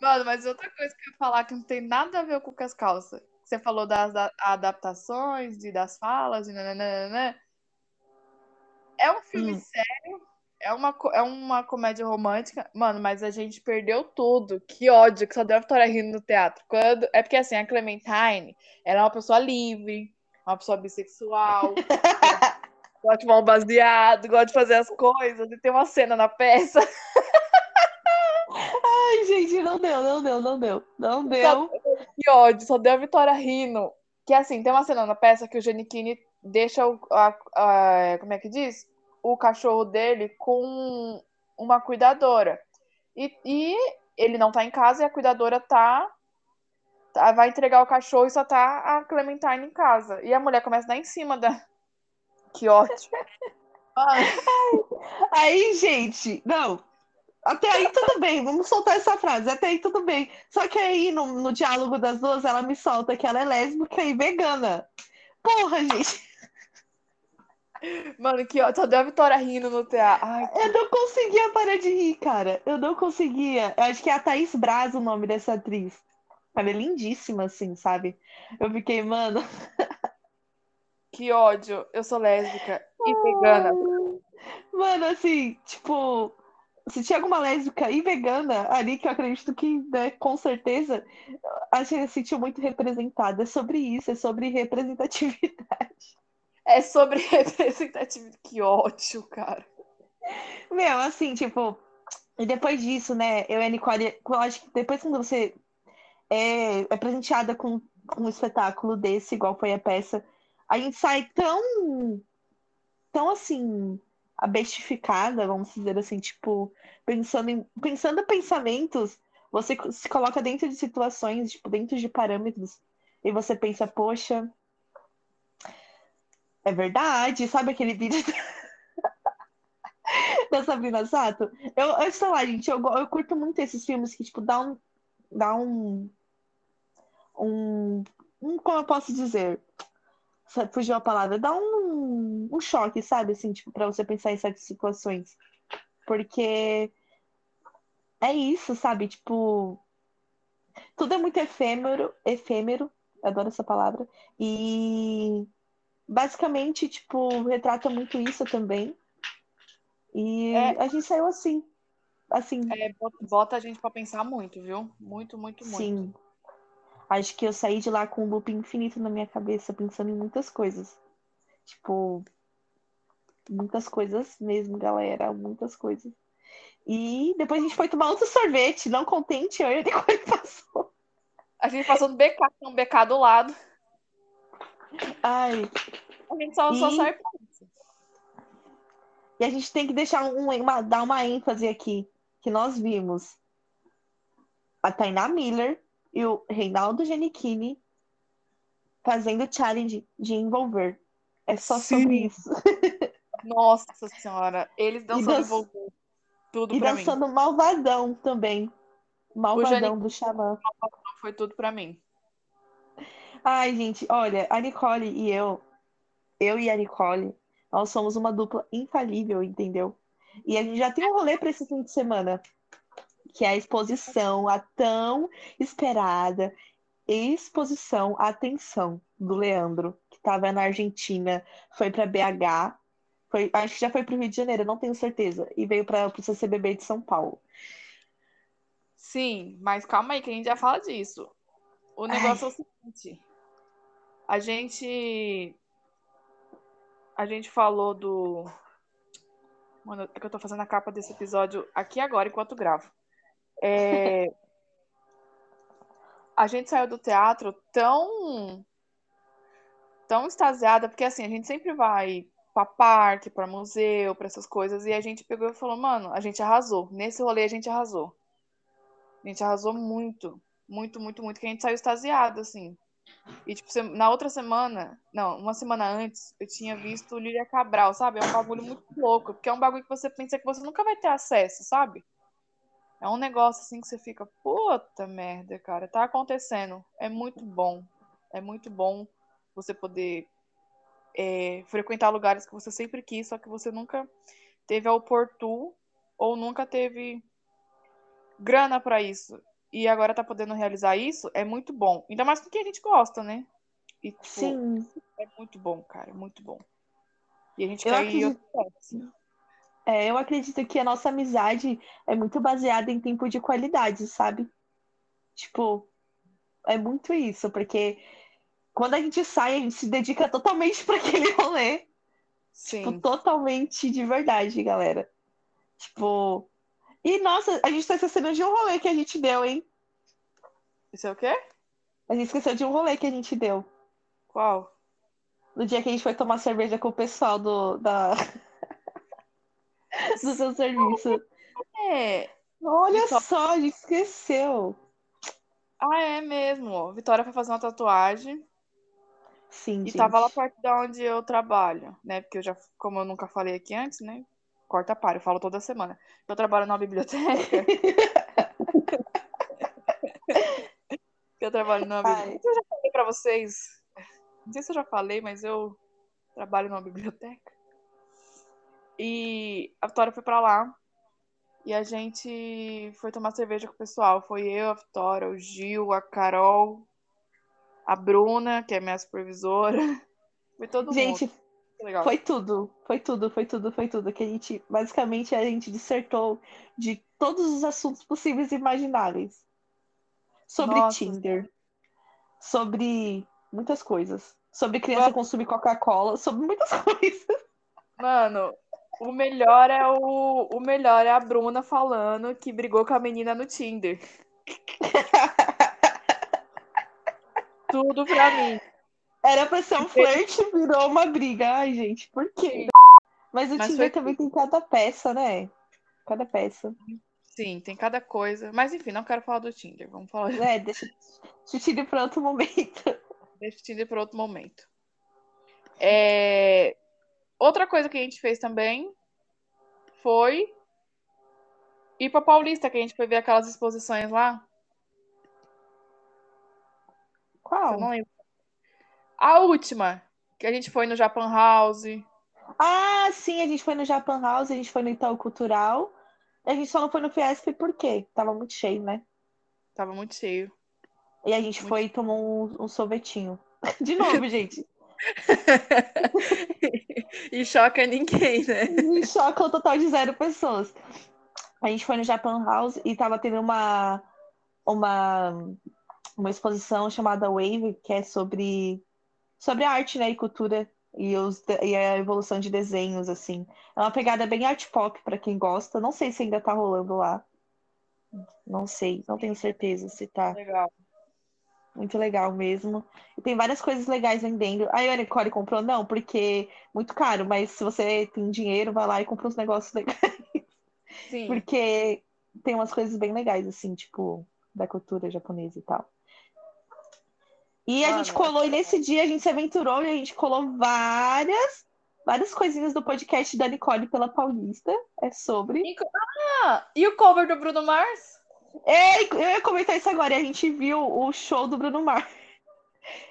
Mano, mas outra coisa que eu ia falar que não tem nada a ver com as calças. Você falou das da- adaptações e das falas e nananana. É um filme Hum. sério, é uma, é uma comédia romântica. Mano, mas a gente perdeu tudo. Que ódio, que só deu a Vitória rindo no teatro. Quando... É porque assim, a Clementine, ela é uma pessoa livre, uma pessoa bissexual, (laughs) gosta de mal baseado, gosta de fazer as coisas. E tem uma cena na peça (laughs) gente, não deu, não deu, não deu. Não deu. Que ódio, só deu a Vitória rindo. Que assim, tem uma cena na peça que o Giannichini deixa o. a- a- como é que diz? O cachorro dele com uma cuidadora. E, e ele não tá em casa e a cuidadora tá, tá- Vai entregar o cachorro e só tá a Clementine em casa. E a mulher começa a dar em cima da. Que ótimo. Aí, (laughs) gente, não. Até aí tudo bem, vamos soltar essa frase. Até aí tudo bem. Só que aí, no, no diálogo das duas, ela me solta que ela é lésbica e vegana. Porra, gente. Mano, que ó, só deu a Vitória rindo no teatro. Ai, Eu não conseguia parar de rir, cara. Eu não conseguia. Eu acho que é a Thaís Braz o nome dessa atriz. Ela é lindíssima, assim, sabe? Eu fiquei, mano. que ódio. Eu sou lésbica e vegana. Mano, assim, tipo, se tinha alguma lésbica e vegana ali, que eu acredito que, né, com certeza, a gente se sentiu muito representada. É sobre isso, é sobre representatividade. É sobre representatividade. Que ódio, cara. Meu, assim, tipo, e depois disso, né, eu e a Nicole, eu acho que depois quando você é, é presenteada com, com um espetáculo desse, igual foi a peça, a gente sai tão, tão assim, abestificada, vamos dizer assim, tipo, pensando em pensando pensamentos, você se coloca dentro de situações, tipo, dentro de parâmetros, e você pensa, poxa, é verdade, sabe aquele vídeo (laughs) da Sabrina Sato? Eu, eu sei lá, gente, eu, eu curto muito esses filmes que, tipo, dá um, dá um, um como eu posso dizer? Fugiu a palavra, dá um, um choque, sabe? Assim, tipo, pra você pensar em certas situações. Porque é isso, sabe? Tipo, tudo é muito efêmero, efêmero, adoro essa palavra. E basicamente, tipo, retrata muito isso também. E É. a gente saiu assim. Assim, É, bota- bota a gente pra pensar muito, viu? Muito, muito, muito. sim. Acho que eu saí de lá com um loop infinito na minha cabeça, pensando em muitas coisas. Tipo, muitas coisas mesmo, galera. Muitas coisas. E depois a gente foi tomar outro sorvete, não contente, eu e a Nicole passou. A gente passou do BK, tem um BK do lado. Ai, A gente só, só E- serve pra isso. E a gente tem que deixar um- uma, dar uma ênfase aqui, que nós vimos a Tainá Miller e o Reinaldo Giannichini fazendo challenge de envolver. É só Sim. sobre isso. (laughs) Nossa senhora, eles dançando dan- envolver tudo E pra mim. dançando malvadão também. Malvadão do Xamã. Foi tudo pra mim. Ai, gente, olha, a Nicole e eu, eu e a Nicole, nós somos uma dupla infalível, entendeu? E a gente já tem um rolê para esse fim de semana, que é a exposição, a tão esperada exposição Atenção, do Leandro, que estava na Argentina, foi para BH, foi, acho que já foi para o Rio de Janeiro, não tenho certeza, e veio para o CCBB de São Paulo. Sim, mas calma aí que a gente já fala disso. O negócio é o seguinte. A gente. A gente falou do. Mano, é que eu tô fazendo a capa desse episódio aqui agora, enquanto gravo. É, A gente saiu do teatro tão. tão extasiada, porque assim, a gente sempre vai pra parque, pra museu, pra essas coisas, e a gente pegou e falou, mano, a gente arrasou. Nesse rolê a gente arrasou. A gente arrasou muito, muito, muito, muito, que a gente saiu extasiado, assim. E, tipo, na outra semana, não, uma semana antes, eu tinha visto Lília Cabral, sabe? É um bagulho muito louco, porque é um bagulho que você pensa que você nunca vai ter acesso, sabe? É um negócio assim que você fica, puta merda, cara, tá acontecendo. É muito bom. É muito bom você poder é, frequentar lugares que você sempre quis, só que você nunca teve a oportun ou nunca teve grana pra isso. E agora tá podendo realizar isso, é muito bom. Ainda mais com quem a gente gosta, né? E, tipo, Sim, é muito bom, cara, muito bom. E a gente Eu quer ir acredito- outro assim. É, eu acredito que a nossa amizade é muito baseada em tempo de qualidade, sabe? Tipo, é muito isso, porque quando a gente sai, a gente se dedica totalmente (laughs) para aquele rolê. Tipo, Sim. totalmente de verdade, galera. Tipo. E nossa, a gente tá esquecendo de um rolê que a gente deu, hein? Isso é o quê? A gente esqueceu de um rolê que a gente deu. Qual? No dia que a gente foi tomar cerveja com o pessoal do, da... (laughs) (laughs) do seu serviço. É. Olha Vitória. só, a gente esqueceu. Ah, é mesmo. Vitória foi fazer uma tatuagem. Sim, E gente. tava lá perto de onde eu trabalho, né? Porque eu já, como eu nunca falei aqui antes, né? Corta para, eu falo toda semana. Eu trabalho numa biblioteca. (laughs) eu trabalho numa Ai. biblioteca. Eu já falei pra vocês. Não sei se eu já falei, mas eu trabalho numa biblioteca. E a Vitória foi pra lá. E a gente foi tomar cerveja com o pessoal. Foi eu, a Vitória, o Gil, a Carol, a Bruna, que é minha supervisora. (laughs) Foi todo mundo. Gente, Que legal. foi tudo. Foi tudo, foi tudo, foi tudo. Que a gente, basicamente, a gente dissertou de todos os assuntos possíveis e imagináveis. Sobre Nossa. Tinder. Sobre muitas coisas. Sobre criança Nossa. consumir Coca-Cola. Sobre muitas (laughs) coisas. Mano, o melhor é o, o melhor é a Bruna falando que brigou com a menina no Tinder. (laughs) Tudo pra mim. Era pra ser um flerte, virou uma briga. Ai, gente, por quê? Mas o Mas Tinder também tem cada peça, né? Cada peça. Sim, tem cada coisa. Mas enfim, não quero falar do Tinder. Vamos falar É, deixa, deixa o Tinder pra outro momento. Deixa o Tinder para outro momento. É, Outra coisa que a gente fez também foi ir pra Paulista, que a gente foi ver aquelas exposições lá. Qual? Eu não lembro. A última, que a gente foi no Japan House. Ah, sim, a gente foi no Japan House, a gente foi no Itaú Cultural. A gente só não foi no Fiesp por quê? Tava muito cheio, né? Tava muito cheio. E a gente Muito foi e tomou um, um sorvetinho. (laughs) De novo, (laughs) gente. (laughs) e choca ninguém, né? Me choca o total de zero pessoas. A gente foi no Japan House e tava tendo uma, uma, uma exposição chamada Wave, que é sobre, sobre arte, né, e cultura. E, os, e a evolução de desenhos, assim. É uma pegada bem art pop pra quem gosta. Não sei se ainda tá rolando lá. Não sei, não tenho certeza se tá. Legal. Muito legal mesmo. E tem várias coisas legais vendendo. Aí a Nicole comprou, não, porque muito caro, mas se você tem dinheiro, vai lá e compra uns negócios (laughs) legais. Sim. Porque tem umas coisas bem legais, assim, tipo, da cultura japonesa e tal. E a Mano, gente colou, e nesse dia a gente se aventurou e a gente colou várias, várias coisinhas do podcast da Nicole pela Paulista. É sobre. Ah, e o cover do Bruno Mars? É, eu ia comentar isso agora. E a gente viu o show do Bruno Mars.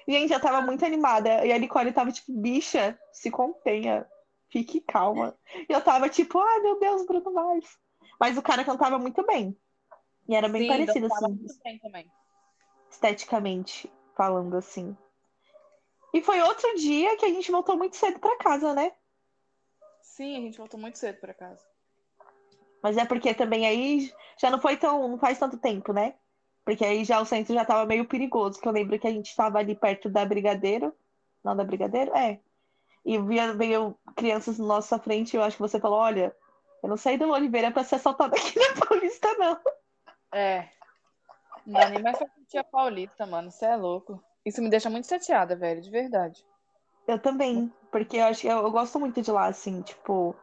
E a gente já tava muito animada. E a Nicole tava tipo, bicha, se contenha. Fique calma. E eu tava tipo, ai meu Deus, Bruno Mars. Mas o cara cantava muito bem. E era bem Sim, parecido, assim, muito bem também. esteticamente falando assim. E foi outro dia que a gente voltou muito cedo pra casa, né? Sim, a gente voltou muito cedo pra casa. Mas é porque também aí já não foi tão, não faz tanto tempo, né? Porque aí já o centro já tava meio perigoso, que eu lembro que a gente tava ali perto da Brigadeiro. Não, da Brigadeiro? É. E via, veio crianças na nossa frente e eu acho que você falou, olha, eu não saí do Oliveira pra ser assaltada aqui na Paulista, não. É. Não dá nem mais pra curtir a Paulista, mano. Você é louco. Isso me deixa muito chateada, velho, de verdade. Eu também, porque eu acho que eu, eu gosto muito de lá, assim, tipo,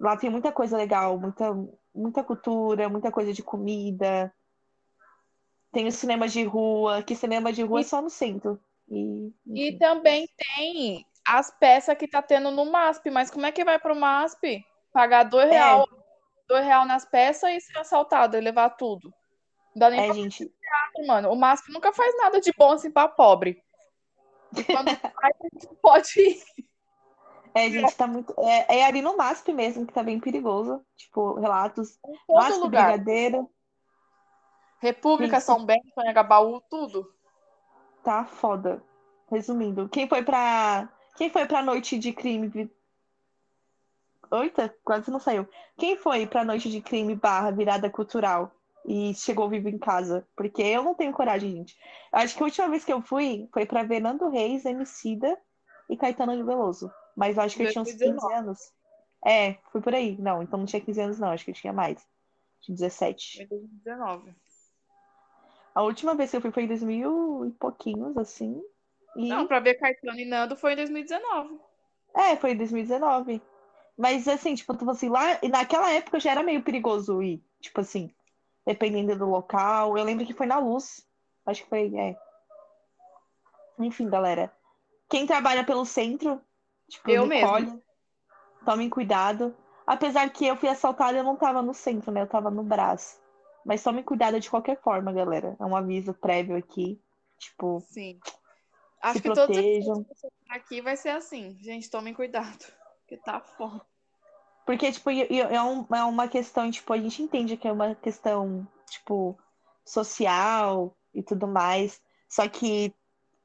lá tem muita coisa legal, muita, muita cultura, muita coisa de comida. Tem o cinema de rua, que cinema de rua é só no centro. E, E também tem as peças que tá tendo no MASP, mas como é que vai pro MASP? Pagar dois real, dois real nas peças e ser assaltado e levar tudo. Não dá nem É, gente, ir, mano. O MASP nunca faz nada de bom assim pra pobre. E (laughs) quando faz, a gente pode ir. É, gente, tá muito. É, é ali no MASP mesmo, que tá bem perigoso. Tipo, relatos. MASP, lugar. Brigadeiro, República, Isso. São Bento, Anhangabaú, tudo. tá foda. Resumindo, quem foi pra. Quem foi pra noite de crime? Oita, quase não saiu. Quem foi pra noite de crime barra virada cultural e chegou vivo em casa? Porque eu não tenho coragem, gente. Acho que a última vez que eu fui foi pra ver Nando Reis, Emicida e Caetano de Veloso. Mas eu acho que eu tinha uns 15 2019. anos. É, fui por aí. Não, então não tinha 15 anos, não. Acho que eu tinha mais. Tinha 17. Em 2019. A última vez que eu fui foi em 2000 e pouquinhos, assim. E... Não, pra ver Caetano e Nando foi em 2019. É, foi em 2019. Mas assim, tipo, tipo assim, lá, e naquela época já era meio perigoso ir, tipo assim, dependendo do local. Eu lembro que foi na luz. Acho que foi, é. Enfim, galera. Quem trabalha pelo centro, tipo, Eu Nicole, mesma. tomem cuidado. Apesar que eu fui assaltada, eu não tava no centro, né? Eu tava no braço. Mas tomem cuidado de qualquer forma, galera. É um aviso prévio aqui. Tipo, Sim. Acho que todos protejam. os aqui vai ser assim. Gente, tomem cuidado. (laughs) Porque tá foda. Porque, tipo, é, um- é uma questão, tipo, a gente entende que é uma questão, tipo, social e tudo mais. Só que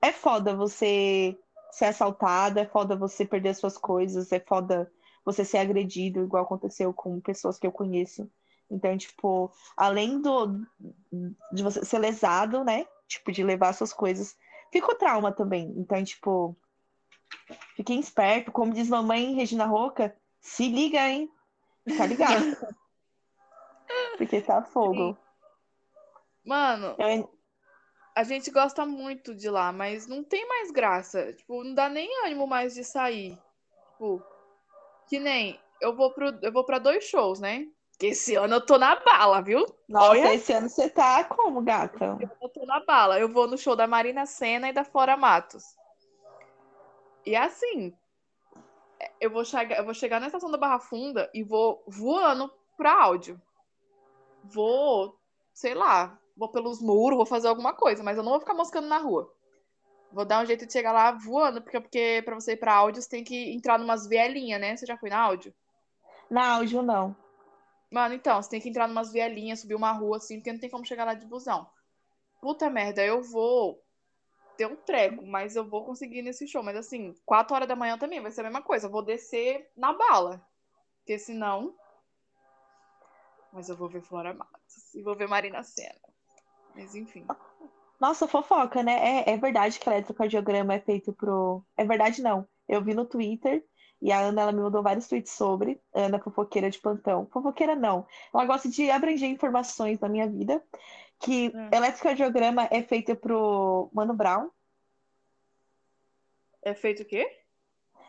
é foda você ser assaltado, é foda você perder suas coisas, é foda você ser agredido, igual aconteceu com pessoas que eu conheço. Então, tipo, além do de você ser lesado, né? Tipo, de levar suas coisas, fica o trauma também. Então, tipo, fiquem esperto, como diz mamãe Regina Roca, se liga, hein? Tá ligado? (laughs) Porque tá fogo. Mano, Eu- a gente gosta muito de lá, mas não tem mais graça. Tipo, não dá nem ânimo mais de sair. Tipo, que nem eu vou pro, eu vou para dois shows, né? Que esse ano eu tô na bala, viu? Nossa, Olha. esse ano você tá como, gata? Eu tô na bala. Eu vou no show da Marina Senna e da Flora Matos. E assim, eu vou chegar, eu vou chegar na estação da Barra Funda e vou voando pra áudio. Vou, sei lá, vou pelos muros, vou fazer alguma coisa, mas eu não vou ficar moscando na rua. Vou dar um jeito de chegar lá voando, porque, porque pra você ir pra áudio, você tem que entrar numas vielinhas, né? Você já foi na áudio? Na áudio, não. Mano, então, você tem que entrar numas vielinhas, subir uma rua assim, porque não tem como chegar lá de busão. Puta merda, eu vou ter um treco, mas eu vou conseguir nesse show. Mas assim, 4 horas da manhã também vai ser a mesma coisa. Eu vou descer na bala. Porque senão. Mas eu vou ver Flora Matos. E vou ver Marina Senna. Mas enfim. Nossa, fofoca, né? É, é verdade que eletrocardiograma é feito pro. É verdade, não. Eu vi no Twitter e a Ana ela me mandou vários tweets sobre. Ana, fofoqueira de plantão. Fofoqueira não. Ela gosta de abranger informações na minha vida. Que Hum. eletrocardiograma é feito pro Mano Brown. É feito o quê?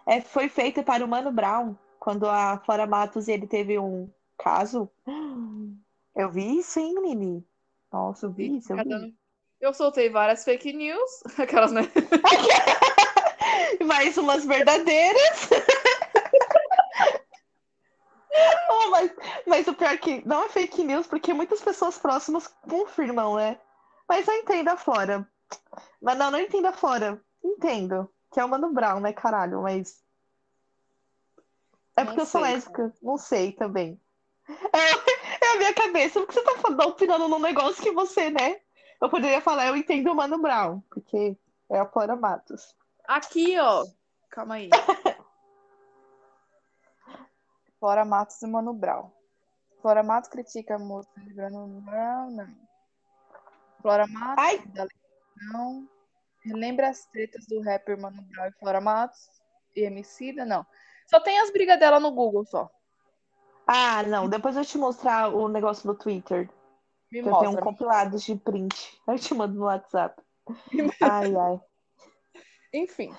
É, foi feito para o Mano Brown quando a Flora Matos ele teve um caso. (gasps) Eu vi isso, hein, Lili? Nossa, eu vi isso, eu vi. Eu soltei várias fake news. (laughs) Aquelas, né? (laughs) Mais umas verdadeiras. (laughs) Oh, mas, mas o pior é que não é fake news, porque muitas pessoas próximas confirmam, né? Mas eu entendo a Flora. Mas não, não entendo a Flora. Entendo. Que é o Mano Brown, né, caralho? Mas. É Não porque eu sou sei. lésbica. Não sei também. É, cabeça. Por que você tá opinando num negócio que você, né? Eu poderia falar, eu entendo o Mano Brown, porque é a Flora Matos. Aqui, ó. Calma aí. (laughs) Flora Matos e Mano Brown. Flora Matos critica a música de Mano Brown, não. Flora Matos, Ai. da não. Relembra as tretas do rapper Mano Brown e Flora Matos e Emicida, não. Só tem as brigas dela no Google, só. Ah, não. Depois eu te mostrar o negócio no Twitter. Me Que eu tenho um mostra. compilado de print. (laughs) Eu te mando no WhatsApp. (laughs) Ai, ai. Enfim,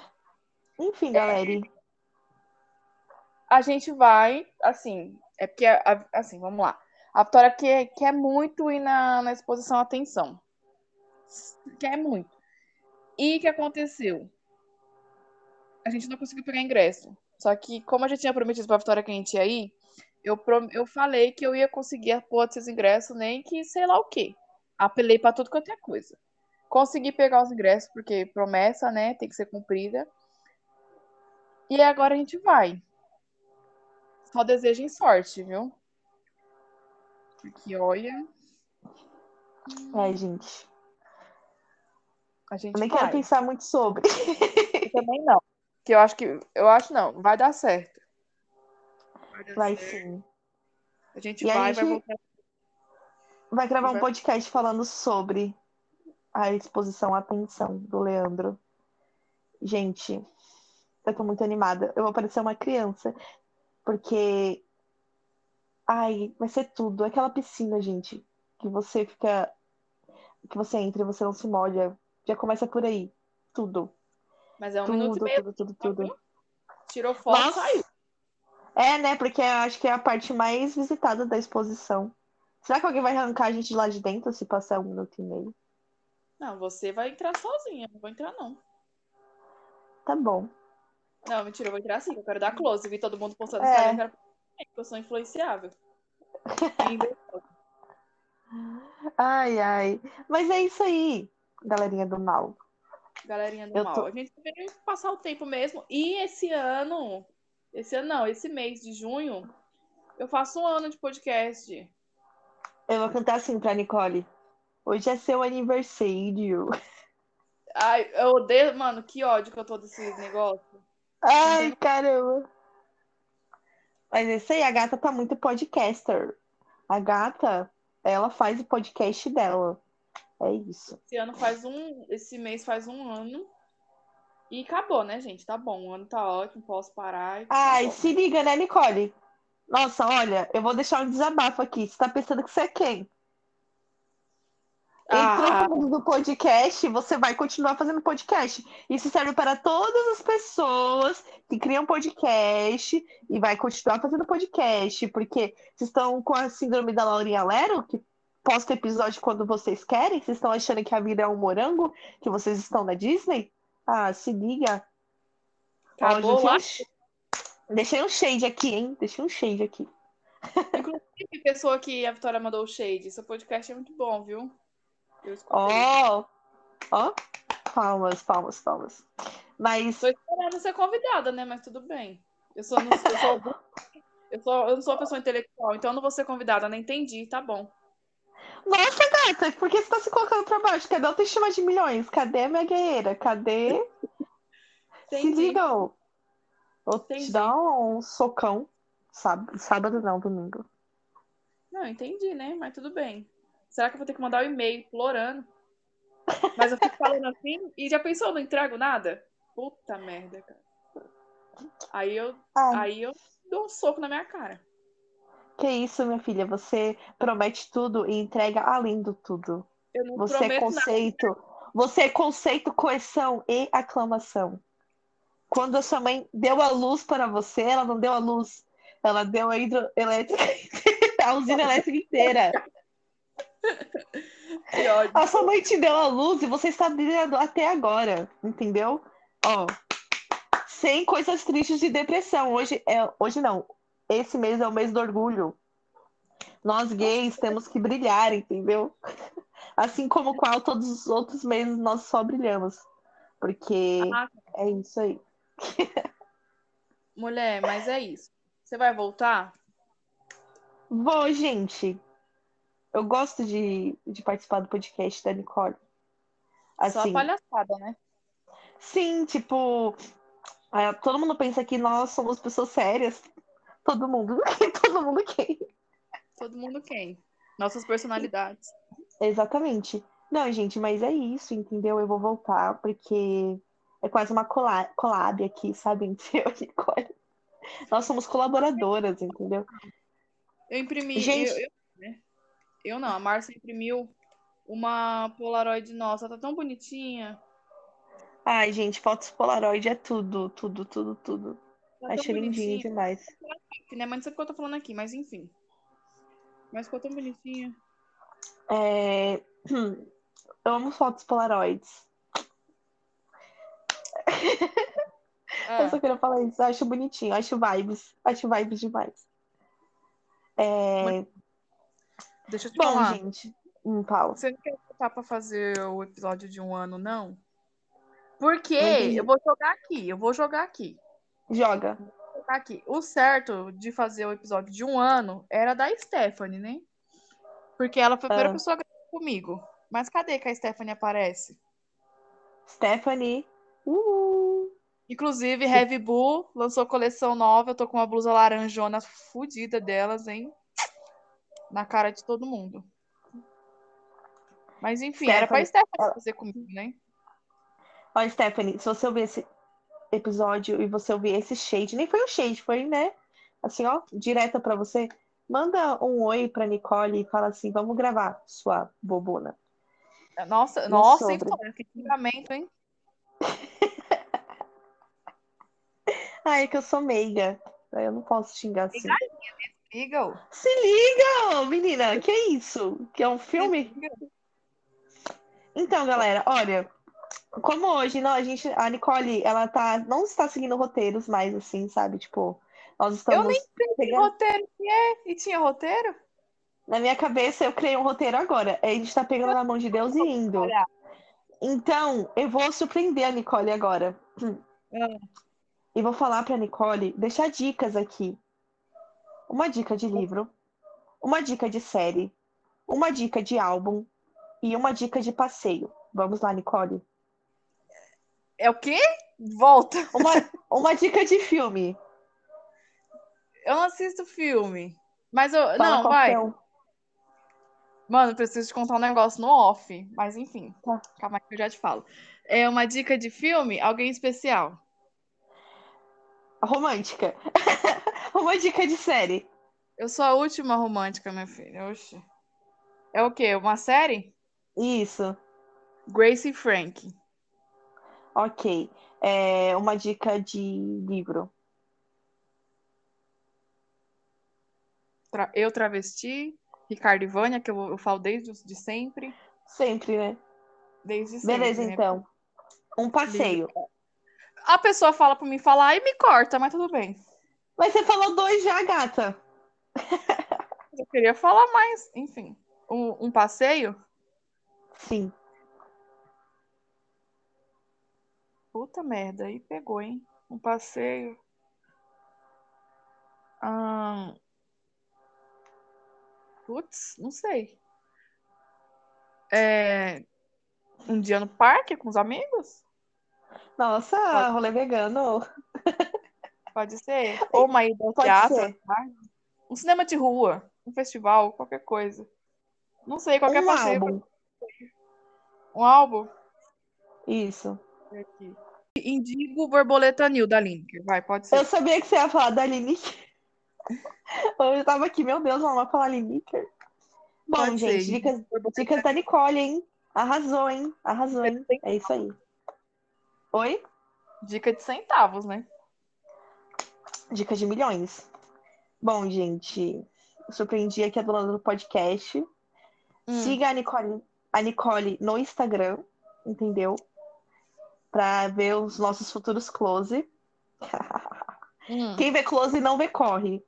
Enfim, galera. a gente vai, assim, é porque, assim, vamos lá. A Vitória quer, quer muito ir na, na exposição Atenção. Quer muito. E o que aconteceu? A gente não conseguiu pegar ingresso. Só que, como a gente tinha prometido pra Vitória que a gente ia ir, eu, eu falei que eu ia conseguir a porra desses ingressos, nem que sei lá o quê. Apelei pra tudo quanto é coisa. Consegui pegar os ingressos, porque promessa, né, tem que ser cumprida. E agora a gente vai. Só desejem sorte, viu? Porque olha, Ai, gente. a gente Eu nem vai. quero pensar muito sobre. Eu também não. Que eu acho que. Eu acho não, vai dar certo. Vai Vai sim. A gente E a vai, vai gente- voltar. Vai gravar um Vai. podcast falando sobre a exposição Atenção do Leandro. Gente, eu tô muito animada. Eu vou parecer uma criança. Porque. Ai, vai ser tudo. Aquela piscina, gente. Que você fica. Que você entra e você não se molha. Já começa por aí. Tudo. Mas é um minuto e Tudo, meio. tudo, tudo, tudo. Tirou foto, Nossa. saiu. É, né? Porque eu acho que é a parte mais visitada da exposição. Será que alguém vai arrancar a gente de lá de dentro se passar um minuto e meio? Não, você vai entrar sozinha. Não vou entrar, não. tá bom. Não, mentira, eu vou tirar assim, eu quero dar close. Vi todo mundo postando É. Eu quero eu sou influenciável. (laughs) Ai, ai. Mas é isso aí, galerinha do mal. Galerinha do Eu mal. tô- A gente deveria passar o tempo mesmo. E esse ano, esse ano não, esse mês de junho, eu faço um ano de podcast. Eu vou cantar assim pra Nicole. Hoje é seu aniversário. Ai, eu odeio, mano, que ódio que eu tô desse negócio. Ai, caramba. Mas é isso aí, a gata tá muito podcaster. A gata, ela faz o podcast dela. É isso. Esse ano faz um. Esse mês faz um ano. E acabou, né, gente? Tá bom. O ano tá ótimo, posso parar. Ai, acabou. se liga, né, Nicole? Nossa, olha, eu vou deixar um desabafo aqui. Você tá pensando que você é quem? Entrou Ah. no mundo do podcast, você vai continuar fazendo podcast. Isso serve para todas as pessoas que criam podcast e vai continuar fazendo podcast, porque vocês estão com a síndrome da Laurinha Lero, que posta episódio quando vocês querem? Vocês estão achando que a vida é um morango, que vocês estão na Disney? Ah, se liga. Ó, lá. um Deixei um shade aqui, hein? Deixei um shade aqui. Inclusive, pessoa que a Vitória mandou o shade. Seu podcast é muito bom, viu? Ó, ó, palmas, palmas, palmas. Mas Tô esperando ser convidada, né? Mas tudo bem. Eu sou, eu sou, eu sou, eu não sou uma pessoa intelectual, então eu não vou ser convidada. Não entendi, tá bom. Nossa, gata, por que você tá se colocando pra baixo? Cadê a autoestima de milhões? Cadê a minha guerreira? Cadê? Se Entendi. ligam. Vou te dar um socão. Sábado, sábado não, domingo. Não, entendi, né? Mas tudo bem. Será que eu vou ter que mandar um e-mail implorando? Mas eu fico falando assim e já pensou, não entrego nada? Puta merda, cara. Aí eu, aí eu dou um soco na minha cara. Que isso, minha filha? Você promete tudo e entrega além do tudo. Eu não Você é prometo nada. conceito. Você é conceito, coerção e aclamação. Quando a sua mãe deu a luz para você, ela não deu a luz. Ela deu a hidroelétrica, (laughs) a usina elétrica inteira. Que ódio. A sua mãe te deu a luz e você está brilhando até agora, entendeu? Ó, sem coisas tristes de depressão. Hoje é, hoje não. Esse mês é o mês do orgulho. Nós gays temos que brilhar, entendeu? (laughs) Assim como qual todos os outros meses nós só brilhamos. Porque Ah. é isso aí. Mulher, mas é isso. Você vai voltar? Vou, gente. Eu gosto de, de participar do podcast da Nicole. Só Assim, palhaçada, né? sim, tipo, é, todo mundo pensa que nós somos pessoas sérias. Todo mundo, (laughs) todo mundo quem? Todo mundo quem? Nossas personalidades. Exatamente. Não, gente, mas é isso, entendeu? Eu vou voltar, porque é quase uma collab aqui, sabe? Entre (laughs) eu e Nicole. Nós somos colaboradoras, entendeu? Eu imprimi. Gente. Eu, eu, né? Eu não, a Márcia imprimiu uma Polaroid nossa, tá tão bonitinha. Ai, gente, fotos Polaroid é tudo, tudo, tudo, tudo. Tá Acho lindinho bonitinha. demais. Né? Mas não sei porque eu tô falando aqui, mas enfim. Mas ficou tão bonitinha. É, (clears throat) Eu amo fotos Polaroids. (laughs) Eu só Ah, queria falar isso. Acho bonitinho, acho vibes. Acho vibes demais. É... deixa eu te Bom, falar. gente. Hum, fala. Você não quer voltar pra fazer o episódio de um ano, não? Porque eu vou jogar aqui, eu vou jogar aqui. Joga. Jogar aqui. O certo de fazer o episódio de um ano era da Stephanie, né? Porque ela foi a primeira Ah. pessoa comigo. Mas cadê que a Stephanie aparece? Stephanie. Uh, Inclusive, Heavy Bull lançou coleção nova. Eu tô com uma blusa laranjona fodida delas, hein? Na cara de todo mundo. Mas enfim, era pra Stephanie, Stephanie ela- fazer comigo, né? Ó, Stephanie, se você ouvir esse episódio e você ouvir esse shade, nem foi um shade, foi, né? Assim, ó, direta pra você. Manda um oi pra Nicole e fala assim: vamos gravar, sua bobona. Nossa, E nossa, sobre? Vitória? Que xingamento, hein? (laughs) É que eu sou meiga. Eu não posso xingar assim. Liga, Se liga, ô, menina, que é isso? Que é um filme? Então, galera, olha, como hoje, não, a gente, a Nicole, ela tá, não está seguindo roteiros mais, assim, sabe? Tipo, nós estamos. Eu nem sei que pegando- roteiro que é. E tinha roteiro? Na minha cabeça, eu criei um roteiro agora. A gente tá pegando na mão de Deus e indo. Então, eu vou surpreender a Nicole agora. Ah. E vou falar pra Nicole deixar dicas aqui. Uma dica de livro, uma dica de série, uma dica de álbum e uma dica de passeio. Vamos lá, Nicole. É o quê? Volta. Uma, uma dica de filme. Eu não assisto filme. Mas eu. Fala não, vai. um. Mano, preciso te contar um negócio no off. Mas enfim. Tá. Calma que eu já te falo. É uma dica de filme, alguém especial. Romântica. (laughs) uma dica de série. Eu sou a última romântica, minha filha. Oxi. É o quê? Uma série? Isso. Grace e Frank. Ok. É uma dica de livro. Tra- Eu travesti. Ricardo e Vânia, que eu, eu falo desde de sempre. Sempre, né? Desde sempre. Beleza, né? então. Um passeio. A pessoa fala pra mim falar e me corta, mas tudo bem. Mas você falou dois já, gata. Eu queria falar mais, enfim. Um, um passeio? Sim. Puta merda, aí pegou, hein? Um passeio. Ahn, Putz, não sei. É... Um dia no parque com os amigos? Nossa, Pode- rolê vegano. Pode ser. Ou uma ida ao teatro. tá? Um cinema de rua, um festival, qualquer coisa. Não sei, qualquer Um passeio. álbum. Um álbum? Isso. Aqui. Indigo Borboleta New da Lineker. Vai, pode ser. Eu sabia que você ia falar da Lineker. (laughs) Eu tava aqui, meu Deus, vai falar Lineker. Bom, Pode ser. gente, dicas, Borboleta dicas da Nicole, hein? Arrasou, hein? Arrasou, hein? É isso aí. Oi? Dica de centavos, né? Dica de milhões. Bom, gente, surpreendi aqui a dona do podcast. Hum. Siga a Nicole, a Nicole no Instagram, entendeu? Pra ver os nossos futuros close. Hum. Quem vê close não vê corre.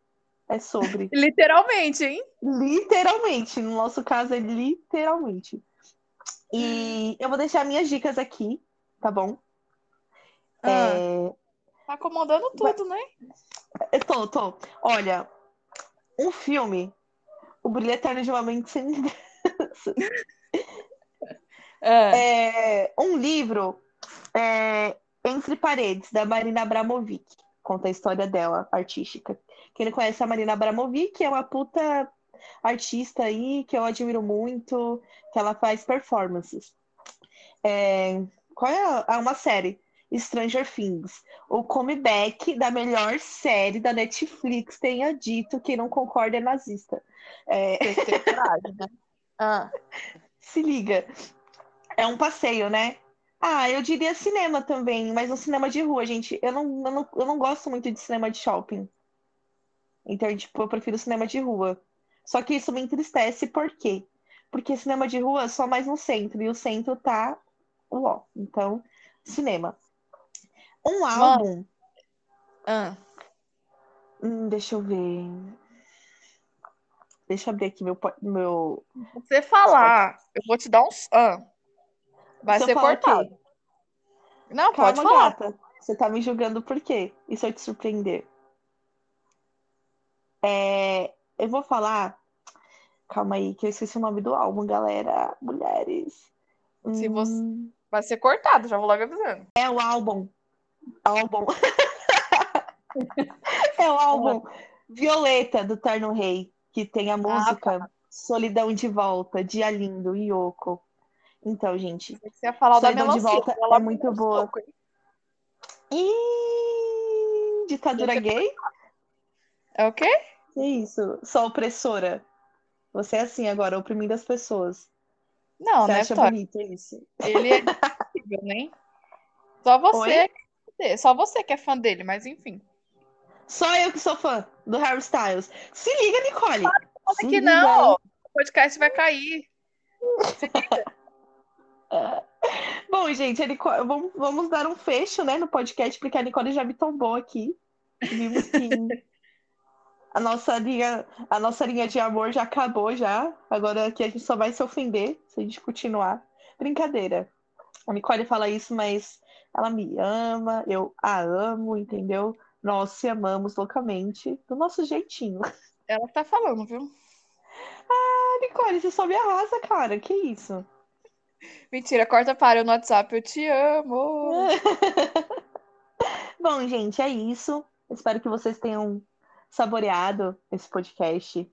É sobre. (laughs) Literalmente, hein? Literalmente. No nosso caso, é literalmente. E eu vou deixar minhas dicas aqui, tá bom? Ah, É, Tá acomodando tudo, né? Eu tô, tô. Olha, um filme, O Brilho Eterno de uma Mente Sem Lembranças. (laughs) É. É, um livro, é, Entre Paredes, da Marina Abramovic. Conta a história dela, artística. Quem não conhece a Marina Abramovic é uma puta artista aí que eu admiro muito, que ela faz performances. É, qual é a, ah, uma série? Stranger Things. O comeback da melhor série da Netflix, tenha dito, quem não concorda é nazista. É, que coragem, né? Ah. (laughs) se liga. É um passeio, né? Ah, eu diria cinema também, mas um cinema de rua, gente. Eu não, eu não, eu não gosto muito de cinema de shopping. Então, tipo, eu prefiro cinema de rua. Só que isso me entristece, por quê? Porque cinema de rua é só mais no centro, e o centro tá ó. Então, cinema. Um álbum. Ah. Hum, deixa eu ver. Deixa eu abrir aqui meu, meu... Você falar, eu vou te dar uns. Ah. Vai Se ser cortado. Não, pode Calma, falar. gata. Você tá me julgando por quê? E se eu te surpreender? É, eu vou falar. Calma aí, que eu esqueci o nome do álbum, galera. Mulheres. Se você- Hum, Vai ser cortado, já vou logo avisando. É o álbum. Álbum. (laughs) é o álbum Violeta, do Terno Rei, que tem a música Solidão de Volta, Dia Lindo, Yoko. Então, gente. Você ia falar da Solidão de melancia. Volta ela é muito me deu boa. hein? Ih, ditadura gay? É o quê? Que isso? Só opressora. Você é assim agora, oprimindo as pessoas. Não, Você né, acha Vitória? bonito isso? Ele é incrível, né? Só você, só você que é fã dele, mas enfim. Só eu que sou fã do Harry Styles. Se liga, Nicole. Fala Se que liga não, o podcast vai cair. aí. Bom, gente, vamos, vamos dar um fecho, né, no podcast, porque a Nicole já me tombou aqui. Vimos que a nossa linha, a nossa linha de amor já acabou já. Agora aqui a gente só vai se ofender se a gente continuar. Brincadeira. A Nicole fala isso, mas ela me ama, eu a amo, entendeu? Nós se amamos loucamente, do nosso jeitinho. Ela tá falando, viu? Ah, Nicole, você só me arrasa, cara. Que isso? (laughs) Mentira, corta para eu no WhatsApp, eu te amo. (laughs) Bom, gente, é isso. Espero que vocês tenham saboreado esse podcast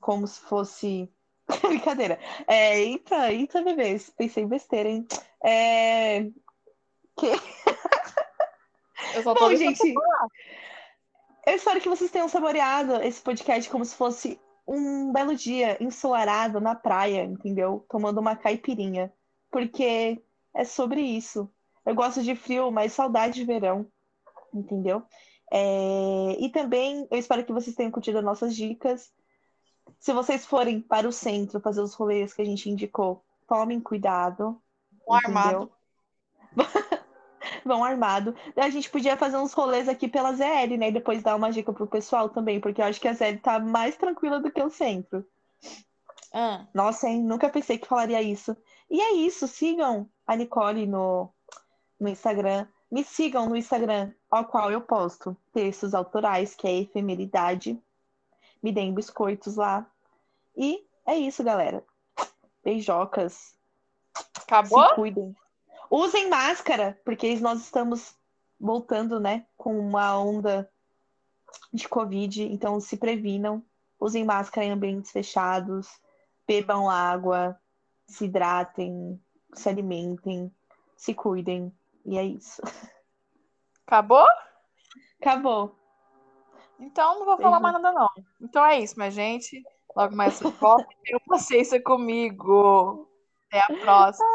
como se fosse. (laughs) Brincadeira. É, eita, eita, bebês. Pensei besteira, hein? É... Que... Eu só tô Bom, gente, eu espero que vocês tenham saboreado esse podcast como se fosse um belo dia ensolarado na praia, entendeu? Tomando uma caipirinha. Porque é sobre isso. Eu gosto de frio, mas saudade de verão, entendeu? É... E também eu espero que vocês tenham curtido as nossas dicas. Se vocês forem para o centro fazer os rolês que a gente indicou, tomem cuidado. Um armado. (laughs) Vão armado. A gente podia fazer uns rolês aqui pela ZL, né? E depois dar uma dica pro pessoal também, porque eu acho que a ZL tá mais tranquila do que o centro. Ah, Nossa, hein? Nunca pensei que falaria isso. E é isso, sigam a Nicole no, no Instagram. Me sigam no Instagram, ao qual eu posto textos autorais, que é efemeridade. Me deem biscoitos lá. E é isso, galera. Beijocas. acabou? Se cuidem. Usem máscara, porque nós estamos voltando, né, com uma onda de Covid, então se previnam. Usem máscara em ambientes fechados, bebam água, se hidratem, se alimentem, se cuidem. E é isso. Acabou? Acabou. Então não vou falar mais nada, não. Então é isso, minha gente. Logo mais eu volto. Tenham paciência comigo. Até a próxima.